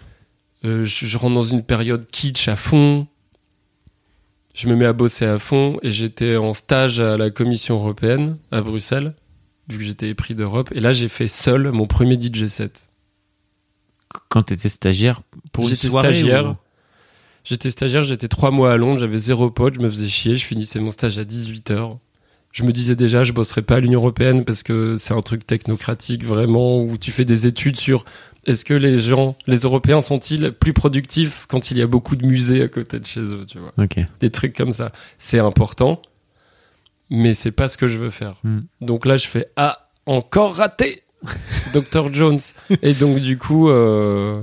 Euh, je, je rentre dans une période kitsch à fond. Je me mets à bosser à fond et j'étais en stage à la Commission européenne à Bruxelles, vu que j'étais épris d'Europe. Et là, j'ai fait seul mon premier DJ set. Quand tu étais stagiaire pour une J'étais soirée stagiaire. ou- J'étais stagiaire, j'étais trois mois à Londres, j'avais zéro pote, je me faisais chier, je finissais mon stage à 18h. Je me disais déjà, je bosserai pas à l'Union Européenne parce que c'est un truc technocratique vraiment où tu fais des études sur est-ce que les gens, les Européens sont-ils plus productifs quand il y a beaucoup de musées à côté de chez eux, tu vois. Ok. Des trucs comme ça. C'est important, mais c'est pas ce que je veux faire. Hmm. Donc là, je fais ah, encore raté Dr. Jones. Et donc, du coup, euh,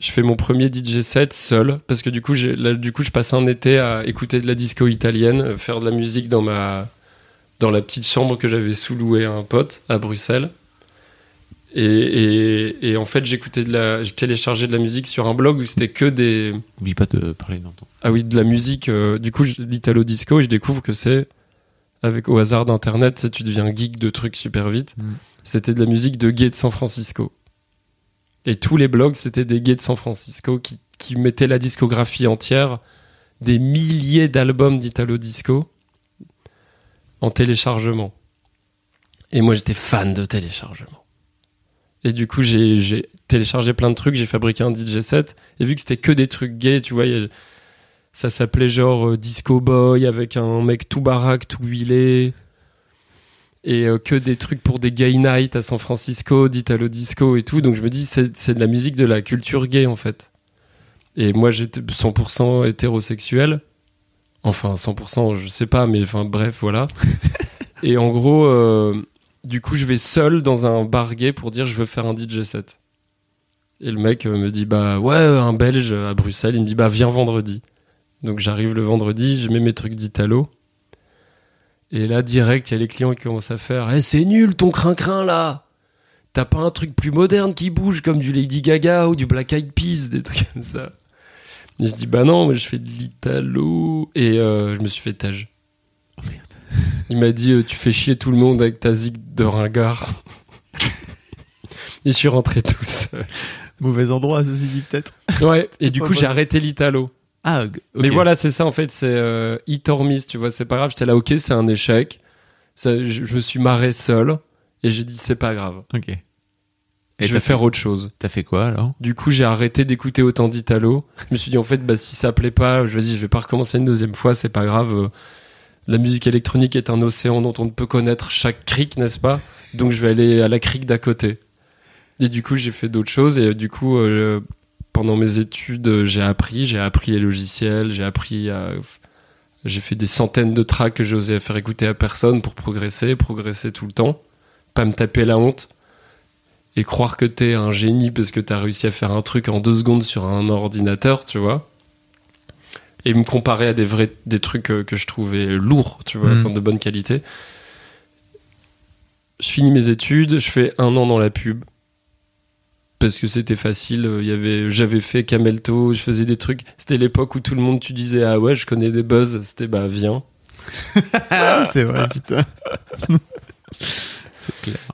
je fais mon premier DJ set seul parce que du coup, j'ai, là, du coup, je passe un été à écouter de la disco italienne, euh, faire de la musique dans ma dans la petite chambre que j'avais sous-louée à un pote à Bruxelles. Et, et, et en fait, j'écoutais de la, je téléchargeais de la musique sur un blog où c'était que des, Oublie pas de parler dans ton. ah oui, de la musique. euh, du coup, l'italo disco, et je découvre que c'est avec au hasard d'internet, tu deviens geek de trucs super vite. Mm. C'était de la musique de gays de San Francisco. Et tous les blogs, c'était des gays de San Francisco qui, mettaient la discographie entière, des milliers d'albums d'italo disco en téléchargement. Et moi, j'étais fan de téléchargement. Et du coup, j'ai téléchargé plein de trucs, j'ai fabriqué un DJ set, et vu que c'était que des trucs gays, tu vois, ça s'appelait genre euh, Disco Boy avec un mec tout baraque, tout huilé. Et euh, que des trucs pour des gay nights à San Francisco, d'Italo Disco et tout. Donc je me dis, c'est de la musique de la culture gay en fait. Et moi j'étais 100% hétérosexuel. Enfin, 100%, je sais pas, mais enfin bref, voilà. et en gros, euh, du coup, je vais seul dans un bar gay pour dire je veux faire un DJ set. Et le mec euh, me dit bah ouais, un belge à Bruxelles, il me dit bah viens vendredi. Donc j'arrive le vendredi, je mets mes trucs d'Italo. Et là, direct, il y a les clients qui commencent à faire Eh, c'est nul ton crin-crin là T'as pas un truc plus moderne qui bouge comme du Lady Gaga ou du Black Eyed Peas, des trucs comme ça. Et je dis Bah non, mais je fais de l'Italo. Et euh, je me suis fait tâche. Il m'a dit euh, Tu fais chier tout le monde avec ta zig de ringard. et je suis rentré tout seul. Mauvais endroit, ceci dit peut-être. Ouais, et du coup, j'ai arrêté l'Italo. Ah. Mais voilà, c'est ça en fait, c'est euh, hit or miss, tu vois, c'est pas grave, j'étais là, ok, c'est un échec. Ça, je, je me suis marré seul et j'ai dit, c'est pas grave, Ok. Et je vais fait- faire autre chose. T'as fait quoi alors? Du coup, j'ai arrêté d'écouter autant d'Italo. Je me suis dit, en fait, bah, si ça plaît pas, je vais dire, je vais pas recommencer une deuxième fois, c'est pas grave. euh, La musique électronique est un océan dont on ne peut connaître chaque crique, n'est-ce pas? Donc, je vais aller à la crique d'à côté. Et du coup, j'ai fait d'autres choses et euh, du coup, euh, pendant mes études, euh, j'ai appris, j'ai appris les logiciels, j'ai appris à... J'ai fait des centaines de tracks que j'osais faire écouter à personne pour progresser, progresser tout le temps. Pas me taper la honte et croire que t'es un génie parce que t'as réussi à faire un truc en deux secondes sur un ordinateur, tu vois. Et me comparer à des vrais des trucs euh, que je trouvais lourds, tu vois, enfin de bonne qualité. Je finis mes études, je fais un an dans la pub. Parce que c'était facile. euh, Il y avait, j'avais fait Camelto, je faisais des trucs. C'était l'époque où tout le monde, tu disais ah ouais, je connais des buzz. C'était bah viens. C'est vrai, putain.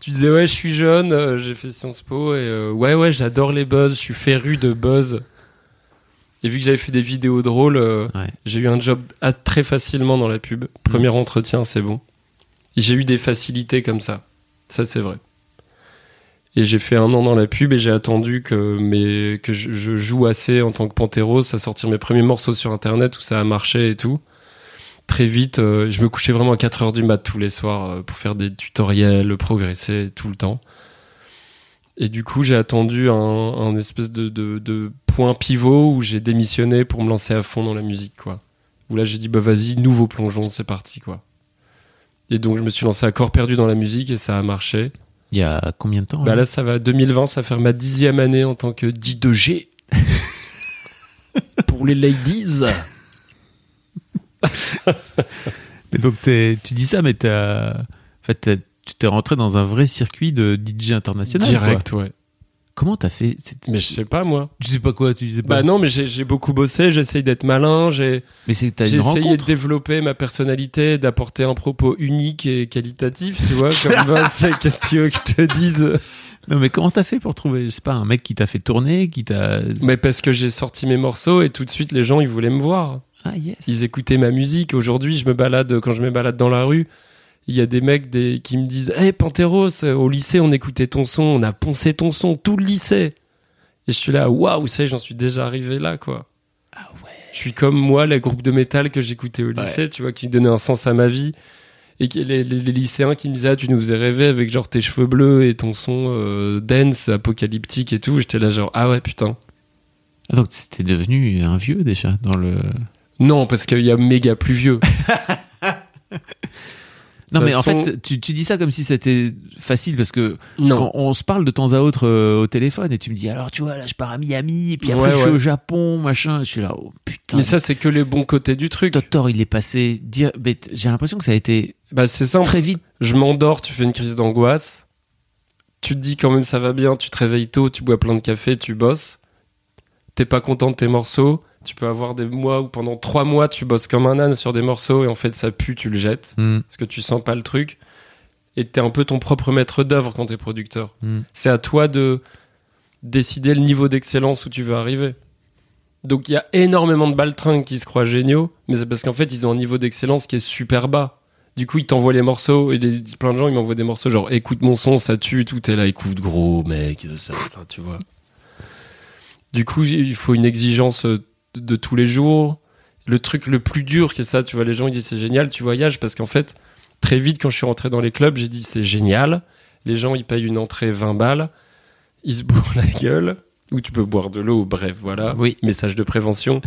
Tu disais ouais, je suis jeune, euh, j'ai fait Sciences Po et euh, ouais ouais, j'adore les buzz, je suis féru de buzz. Et vu que j'avais fait des vidéos drôles, euh, Ouais. j'ai eu un job à- très facilement dans la pub. Premier entretien, c'est bon. J'ai eu des facilités comme ça. Ça, c'est vrai. Et j'ai fait un an dans la pub et j'ai attendu que, mes, que je, joue assez en tant que Panteros à sortir mes premiers morceaux sur Internet où ça a marché et tout. Très vite, euh, je me couchais vraiment à 4 heures du mat tous les soirs euh, pour faire des tutoriels, progresser tout le temps. Et du coup, j'ai attendu un, un espèce de, de, de point pivot où j'ai démissionné pour me lancer à fond dans la musique, quoi. Où là, j'ai dit, bah vas-y, nouveau plongeon, c'est parti, quoi. Et donc, je me suis lancé à corps perdu dans la musique et ça a marché. Il y a combien de temps Bah là là, ça va, 2020, ça va faire ma dixième année en tant que dit de G. pour les ladies. Mais donc, tu dis ça, mais t'as. En fait, tu t'es rentré dans un vrai circuit de DJ international. quoi. Direct, ouais. Comment t'as fait Mais je sais pas, moi. Tu sais pas quoi, tu sais pas. Bah non, mais j'ai beaucoup bossé, j'essaye d'être malin, j'ai Mais c'est essayé de développer ma personnalité, d'apporter un propos unique et qualitatif, tu vois, comme bah, c'est qu'est-ce que tu veux que je te dise? Non, mais comment t'as fait pour trouver, je sais pas, un mec qui t'a fait tourner, qui t'a. Mais parce que j'ai sorti mes morceaux et tout de suite les gens ils voulaient me voir. Ah yes. Ils écoutaient ma musique. Aujourd'hui, je me balade quand je me balade dans la rue, il y a des mecs des, qui me disent "Hey Panteros, au lycée on écoutait ton son, on a poncé ton son tout le lycée." Et je suis là, waouh, ça j'en suis déjà arrivé là quoi. Ah ouais. Je suis comme moi, les groupes de métal que j'écoutais au lycée, tu vois, qui donnaient un sens à ma vie. Et les, les- les lycéens qui me disaient, ah, tu nous faisais rêver avec genre tes cheveux bleus et ton son euh, dance, apocalyptique et tout. J'étais là genre, ah ouais, putain. Ah, donc c'était devenu un vieux déjà dans le. Non, parce qu'il y a méga plus vieux. Non, mais en fait, tu, tu dis ça comme si c'était facile parce que Non. quand on se parle de temps à autre euh, au téléphone et tu me dis alors tu vois là je pars à Miami et puis après Ouais, je suis ouais. au Japon machin je suis là oh putain Mais ça, c'est que les bons côtés du truc. Doctor il est passé dire j'ai l'impression que ça a été Bah, c'est simple. très vite Je m'endors, tu fais une crise d'angoisse. Tu te dis quand même ça va bien, tu te réveilles tôt, tu bois plein de café, tu bosses. T'es pas content de tes morceaux. Tu peux avoir des mois où pendant trois mois tu bosses comme un âne sur des morceaux et en fait ça pue, tu le jettes Hmm, parce que tu sens pas le truc. Et t'es un peu ton propre maître d'œuvre quand t'es producteur. hmm. C'est à toi de décider le niveau d'excellence où tu veux arriver. Donc il y a énormément de baltringues qui se croient géniaux, mais c'est parce qu'en fait ils ont un niveau d'excellence qui est super bas. Du coup ils t'envoient les morceaux et des, plein de gens ils m'envoient des morceaux genre écoute mon son ça tue tout est là écoute gros mec ça, ça tu vois. Du coup il faut une exigence euh, de, de tous les jours. Le truc le plus dur qui est ça tu vois les gens ils disent c'est génial tu voyages parce qu'en fait très vite quand je suis rentré dans les clubs j'ai dit c'est génial les gens ils payent une entrée 20 balles ils se bourrent la gueule, ou tu peux boire de l'eau, bref, voilà. Oui. Message de prévention.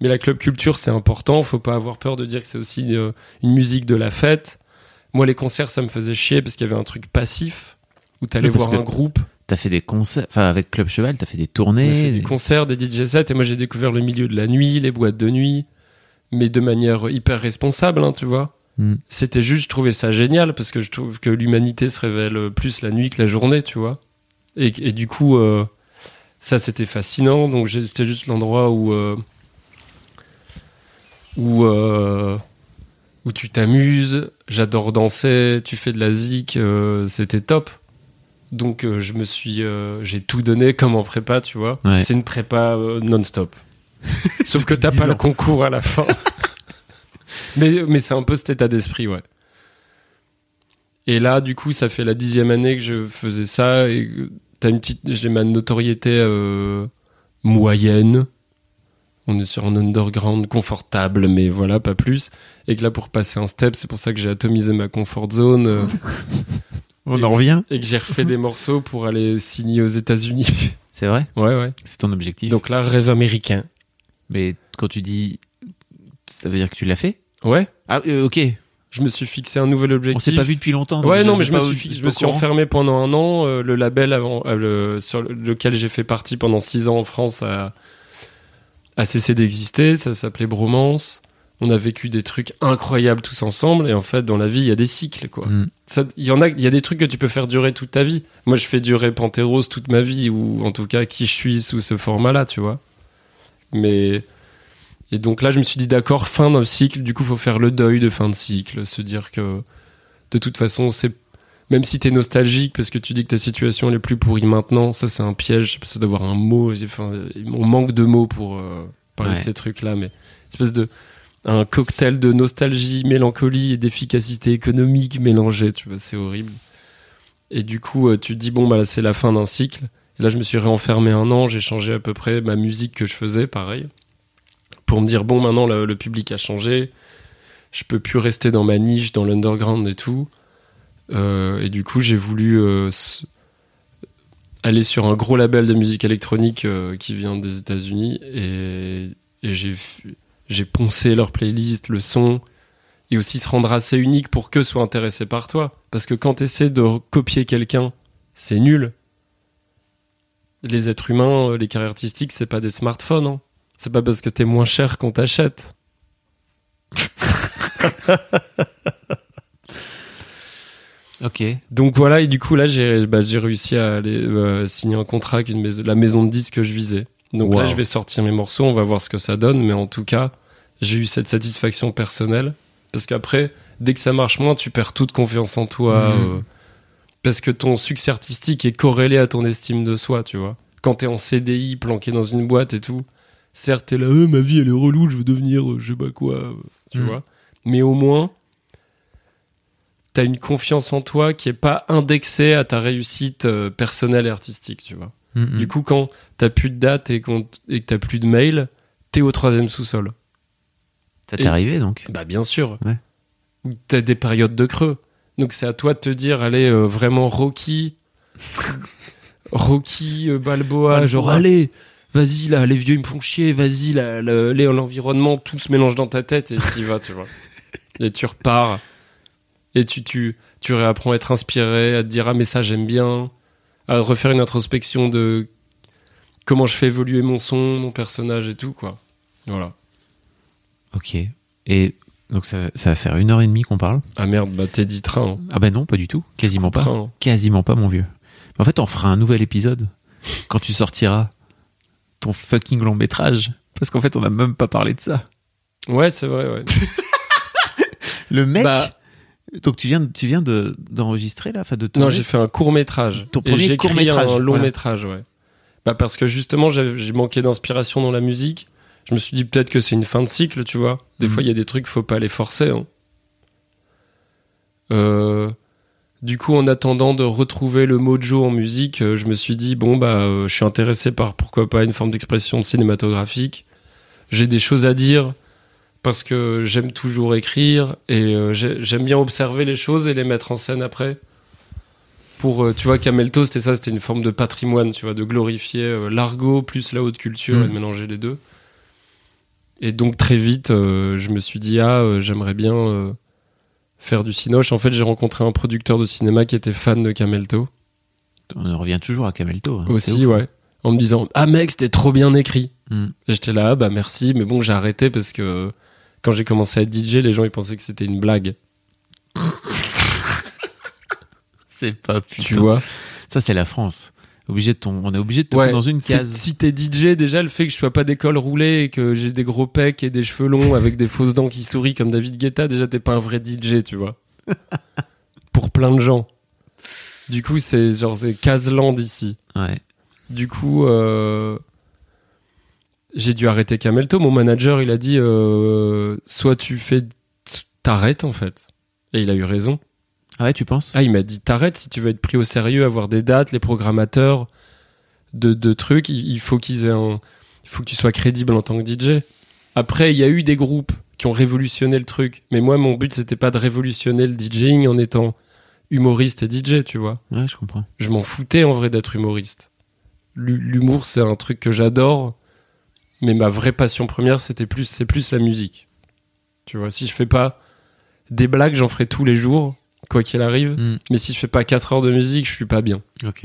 Mais la club culture, c'est important, faut pas avoir peur de dire que c'est aussi euh, une musique de la fête. Moi, les concerts, ça me faisait chier parce qu'il y avait un truc passif, où t'allais Oui, voir un groupe, t'as fait des concerts enfin avec Club Cheval t'as fait des tournées fait des- des concerts, des DJ sets, et moi j'ai découvert le milieu de la nuit, les boîtes de nuit, mais de manière hyper responsable, hein, tu vois. Hmm. C'était juste, je trouvais ça génial parce que je trouve que l'humanité se révèle plus la nuit que la journée, tu vois. Et, et du coup, euh, ça c'était fascinant. Donc c'était juste l'endroit où euh, où euh, où tu t'amuses. J'adore danser. Tu fais de la zik. c'était top. Donc euh, je me suis, euh, j'ai tout donné comme en prépa, tu vois. Ouais. C'est une prépa euh, non-stop. Sauf que t'as 10 pas le concours à la fin. mais mais c'est un peu cet état d'esprit, ouais. Et là, du coup, ça fait la dixième année que je faisais ça et t'as une petite, j'ai ma notoriété moyenne. On est sur un underground confortable, mais voilà, pas plus. Et que là, pour passer un step, c'est pour ça que j'ai atomisé ma comfort zone on en revient et que j'ai refait des morceaux pour aller signer aux États-Unis. c'est vrai ouais, ouais. c'est ton objectif Donc là, rêve américain. mais quand tu dis ça veut dire que tu l'as fait Ouais. ah euh, ok Je me suis fixé un nouvel objectif. on s'est pas vu depuis longtemps donc Ouais, non, mais je me suis, je me enfermé pendant un an. euh, le label avant, euh, le- sur lequel j'ai fait partie pendant six ans en France a, a cessé d'exister. Ça s'appelait Bromance. On a vécu des trucs incroyables tous ensemble. Et en fait, dans la vie, il y a des cycles, quoi. Mm. Ça- Il y en a, il y a des trucs que tu peux faire durer toute ta vie. Moi, je fais durer Panthéros toute ma vie, ou en tout cas, qui je suis sous ce format-là, tu vois. Mais. Et donc là, je me suis dit, d'accord, fin d'un cycle, du coup, faut faire le deuil de fin de cycle, se dire que de toute façon, c'est. Même si t'es nostalgique parce que tu dis que ta situation elle est plus pourrie maintenant, ça c'est un piège, je sais pas si ça doit avoir un mot, enfin, on manque de mots pour euh, parler Ouais. de ces trucs-là, mais espèce de un cocktail de nostalgie, mélancolie et d'efficacité économique mélangés, tu vois, c'est horrible. Et du coup, euh, tu te dis, bon, bah là, c'est la fin d'un cycle. Et là, je me suis réenfermé un an, j'ai changé à peu près ma musique que je faisais, pareil. Pour me dire, bon, maintenant, le, public a changé. Je peux plus rester dans ma niche, dans l'underground et tout. Euh, et du coup, j'ai voulu euh, aller sur un gros label de musique électronique qui vient des États-Unis. Et, j'ai j'ai poncé leur playlist, le son, et aussi se rendre assez unique pour qu'eux soient intéressés par toi. Parce que quand tu essaies de copier quelqu'un, c'est nul. Les êtres humains, euh, les carrières artistiques, c'est pas des smartphones. hein. C'est pas parce que t'es moins cher qu'on t'achète. Ok. Donc voilà, et du coup là, j'ai bah, réussi à aller euh, signer un contrat avec une maison, la maison de disques que je visais. Donc là, je vais sortir mes morceaux, on va voir ce que ça donne, mais en tout cas, j'ai eu cette satisfaction personnelle. Parce qu'après, dès que ça marche moins, tu perds toute confiance en toi. Mhm. euh, parce que ton succès artistique est corrélé à ton estime de soi, tu vois. Quand t'es en CDI, planqué dans une boîte et tout, certes, t'es là, Euh, ma vie elle est relou, je veux devenir euh, je sais pas quoi, euh, tu Mhm. vois. Mais au moins, t'as une confiance en toi qui est pas indexée à ta réussite personnelle et artistique, tu vois. Mm. Du coup, quand t'as plus de date et, qu'on- et que t'as plus de mail, t'es au troisième sous-sol. ça t'est arrivé donc? Bah bien sûr. Ouais. Ou t'as des périodes de creux. Donc c'est à toi de te dire, allez, euh, vraiment Rocky, Rocky, euh, Balboa, Balboa. genre allez, vas-y là, les vieux ils me font chier, vas-y là, l'environnement, tout se mélange dans ta tête et tu y vas, tu vois. Et tu repars. Et tu, tu, tu réapprends à être inspiré, à te dire, ah mais ça j'aime bien, à refaire une introspection de comment je fais évoluer mon son, mon personnage et tout, quoi. Voilà. Ok. Et donc ça, ça va faire une heure et demie qu'on parle? Ah merde, bah t'es dit train. hein. Ah ben non, pas du tout. Quasiment pas. Train, hein. Quasiment pas, mon vieux. En fait, on fera un nouvel épisode quand tu sortiras ton fucking long métrage. Parce qu'en fait, on n'a même pas parlé de ça. Ouais, c'est vrai, ouais. Le mec. Bah- donc tu viens, tu viens de d'enregistrer là, enfin de non, tourner. j'ai fait un court métrage. Ton premier j'ai écrit court-métrage, un long voilà. métrage, ouais. Bah parce que justement, j'ai j'ai manqué d'inspiration dans la musique. Je me suis dit peut-être que c'est une fin de cycle, tu vois. Des Mhm. fois, il y a des trucs, faut pas les forcer. hein. Euh, du coup, en attendant de retrouver le mojo en musique, euh, je me suis dit bon bah, euh, je suis intéressé par pourquoi pas une forme d'expression cinématographique. J'ai des choses à dire parce que j'aime toujours écrire et euh, j'ai- j'aime bien observer les choses et les mettre en scène après. Pour, euh, tu vois, Camelto, c'était ça, c'était une forme de patrimoine, tu vois, de glorifier euh, l'argot plus la haute culture Mm. et de mélanger les deux. Et donc très vite, je me suis dit ah, j'aimerais bien faire du cinoche. En fait, j'ai rencontré un producteur de cinéma qui était fan de Camelto On revient toujours à Camelto. hein. Aussi, ouais, en me disant ah mec, c'était trop bien écrit. Mm. Et j'étais là, ah, bah merci, mais bon, j'ai arrêté parce que quand j'ai commencé à être DJ, les gens ils pensaient que c'était une blague, C'est pas putain. tu vois. Ça, c'est la France. Obligé de ton... On est obligé de te Ouais, dans une case. Si t'es DJ, déjà le fait que je sois pas d'école roulée et que j'ai des gros pecs et des cheveux longs avec des fausses dents qui sourient comme David Guetta, déjà t'es pas un vrai DJ, tu vois. Pour plein de gens. Du coup, c'est genre c'est Caseland ici. Ouais. Du coup, euh, j'ai dû arrêter Camelto. Mon manager, il a dit euh, soit tu fais, t'arrêtes en fait. Et il a eu raison. Ah ouais, tu penses? Ah, il m'a dit t'arrêtes si tu veux être pris au sérieux, avoir des dates, les programmateurs de, de trucs, il, il faut qu'ils aient un, il faut que tu sois crédible en tant que DJ. Après, il y a eu des groupes qui ont révolutionné le truc, mais moi, mon but c'était pas de révolutionner le DJing en étant humoriste et DJ, tu vois. Ouais, je comprends. Je m'en foutais en vrai d'être humoriste. L'hu- L'humour, c'est un truc que j'adore, mais ma vraie passion première, c'était plus, c'est plus la musique. Tu vois, si je fais pas des blagues, j'en ferai tous les jours, quoi qu'il arrive. Mm. Mais si je fais pas 4 heures de musique, je suis pas bien. Ok.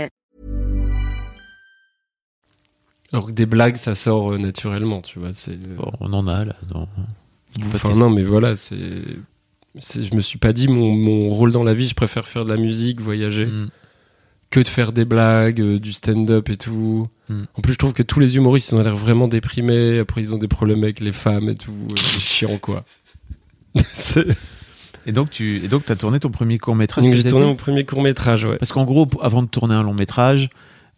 Alors que des blagues, ça sort euh, naturellement, tu vois. C'est. euh, Bon, on en a là. dans- Enfin, non, mais voilà, c'est. c'est- Je me suis pas dit mon, mon rôle dans la vie, je préfère faire de la musique, voyager, Mm. que de faire des blagues, euh, du stand-up et tout. Mm. En plus, je trouve que tous les humoristes, ils ont l'air vraiment déprimés. Après, ils ont des problèmes avec les femmes et tout. C'est chiant, quoi. C'est- Et donc, tu et donc, as tourné ton premier court-métrage Donc, cet j'ai tourné mon premier court-métrage, ouais. Parce qu'en gros, avant de tourner un long métrage,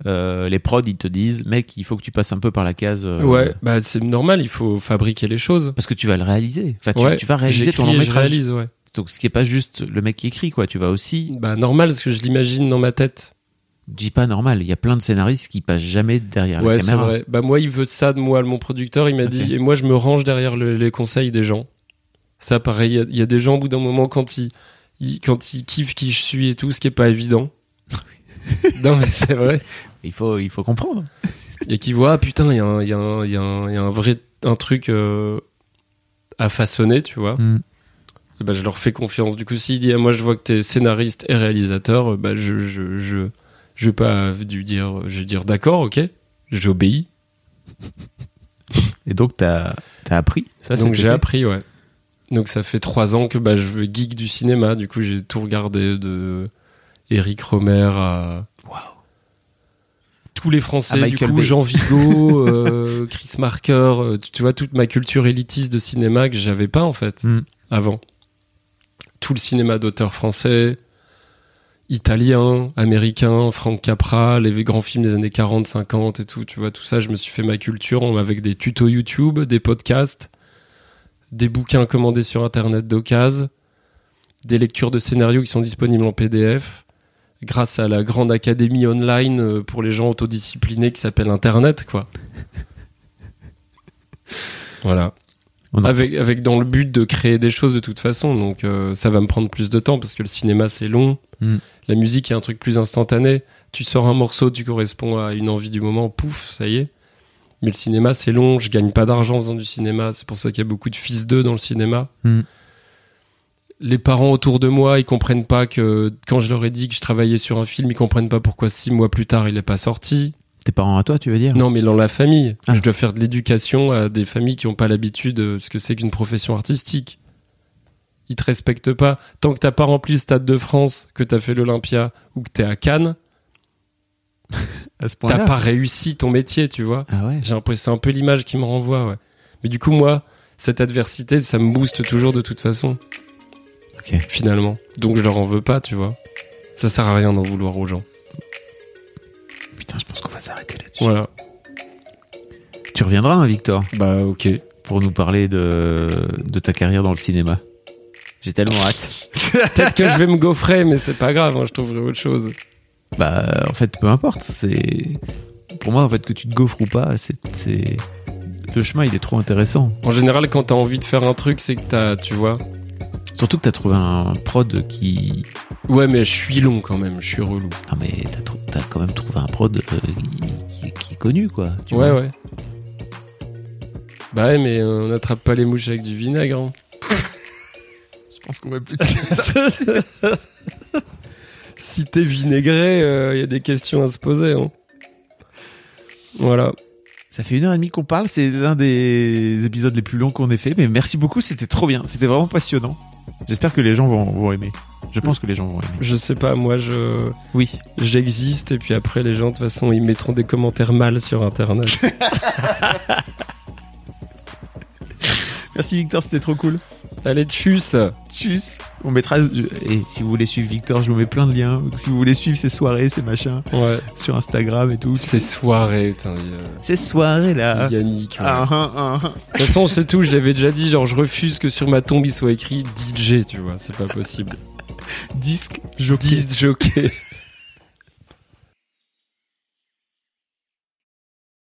euh, les prods, ils te disent, mec, il faut que tu passes un peu par la case. euh, Ouais, bah c'est normal, il faut fabriquer les choses. Parce que tu vas le réaliser. Enfin, tu, ouais, tu vas réaliser ton long métrage. réalise, ouais. Donc, ce qui est pas juste le mec qui écrit, quoi. Tu vas aussi. Bah normal, parce que je l'imagine dans ma tête. Dis pas normal. Il y a plein de scénaristes qui passent jamais derrière la Ouais, c'est caméra. vrai. Bah moi, il veut ça de moi, mon producteur. Il m'a dit, et moi, je me range derrière le- les conseils des gens. Ça, pareil, il y a- il y, a des gens, au bout d'un moment, quand ils, ils- quand ils kiffent qui je suis et tout, ce qui est pas évident. non, mais c'est vrai. Il faut, il faut comprendre. Et qui voient, ah putain, il y, a un- il y, y, y a un vrai un truc euh, à façonner, tu vois. Mm. Bah, je leur fais confiance. Du coup, s'il dit, ah, moi, je vois que t'es scénariste et réalisateur, bah, je, je, je, je vais pas lui dire, je vais dire d'accord, ok, j'obéis. Et donc, t'as, t'as appris. Ça, Donc j'ai appris, ouais. Donc ça fait trois ans que bah, je veux geek du cinéma. Du coup, j'ai tout regardé de Eric Romer à. Tous les Français. Du coup, Bay. Jean Vigo, euh, Chris Marker. euh, tu, tu vois toute ma culture élitiste de cinéma que j'avais pas en fait Mm. avant. Tout le cinéma d'auteur français, italien, américain, Frank Capra, les grands films des années 40, 50 et tout. Tu vois tout ça. Je me suis fait ma culture avec des tutos YouTube, des podcasts des bouquins commandés sur internet d'occasion, des lectures de scénarios qui sont disponibles en PDF, grâce à la grande académie online euh, pour les gens autodisciplinés qui s'appelle Internet, quoi. voilà. On Avec, avec dans le but de créer des choses de toute façon, donc euh, ça va me prendre plus de temps parce que le cinéma c'est long, Mm. la musique est un truc plus instantané. Tu sors un morceau, tu corresponds à une envie du moment, pouf, ça y est. Mais le cinéma, c'est long. Je gagne pas d'argent en faisant du cinéma. C'est pour ça qu'il y a beaucoup de fils d'eux dans le cinéma. Mm. Les parents autour de moi, ils comprennent pas que quand je leur ai dit que je travaillais sur un film, ils comprennent pas pourquoi six mois plus tard il est pas sorti. Tes parents à toi, tu veux dire? Non, mais dans la famille, Ah. je dois faire de l'éducation à des familles qui ont pas l'habitude de ce que c'est qu'une profession artistique. Ils te respectent pas. Tant que t'as pas rempli le Stade de France, que t'as fait l'Olympia ou que t'es à Cannes, À ce t'as pas réussi ton métier, tu vois. Ah ouais. J'ai l'impression, c'est un peu l'image qui me renvoie, ouais. Mais du coup, moi, cette adversité, ça me booste toujours de toute façon. Ok. Finalement. Donc je leur en veux pas, tu vois. Ça sert à rien d'en vouloir aux gens. Putain, je pense qu'on va s'arrêter là-dessus. Voilà. Tu reviendras, hein, Victor, Bah, ok. pour nous parler de, de ta carrière dans le cinéma. J'ai tellement hâte. Peut-être que je vais me gaufrer, mais c'est pas grave, hein, je trouverai autre chose. Bah, en fait, peu importe. C'est pour moi, en fait, que tu te gaufres ou pas, c'est le chemin, il est trop intéressant. En général, quand t'as envie de faire un truc, c'est que t'as, tu vois. Surtout que t'as trouvé un prod qui. Ouais, mais je suis long quand même, je suis relou. Non, mais t'as quand même trouvé un prod euh, qui, qui- qui est connu, quoi. tu ouais, vois. ouais. Bah ouais, mais euh, on n'attrape pas les mouches avec du vinaigre. hein. Je pense qu'on va plus. si t'es vinaigré, il y a des questions à se poser. hein. Voilà. Ça fait une heure et demie qu'on parle. C'est l'un des épisodes les plus longs qu'on ait fait. Mais merci beaucoup. C'était trop bien. C'était vraiment passionnant. J'espère que les gens vont, vont aimer. Je pense que les gens vont aimer. Je sais pas, moi je Oui. j'existe et puis après les gens de toute façon ils mettront des commentaires mal sur internet. Merci Victor, c'était trop cool. Allez tchuss. Tchuss. On mettra. Et si vous voulez suivre Victor, je vous mets plein de liens. Si vous voulez suivre ses soirées, ses machins Ouais. sur Instagram et tout. Ces soirées, putain. Ces soirées là. Yannick. ouais. Ah, ah, ah. De toute façon, c'est tout, je l'avais déjà dit, genre je refuse que sur ma tombe il soit écrit DJ, tu vois, c'est pas possible. Disque, jockey. Disque jockey.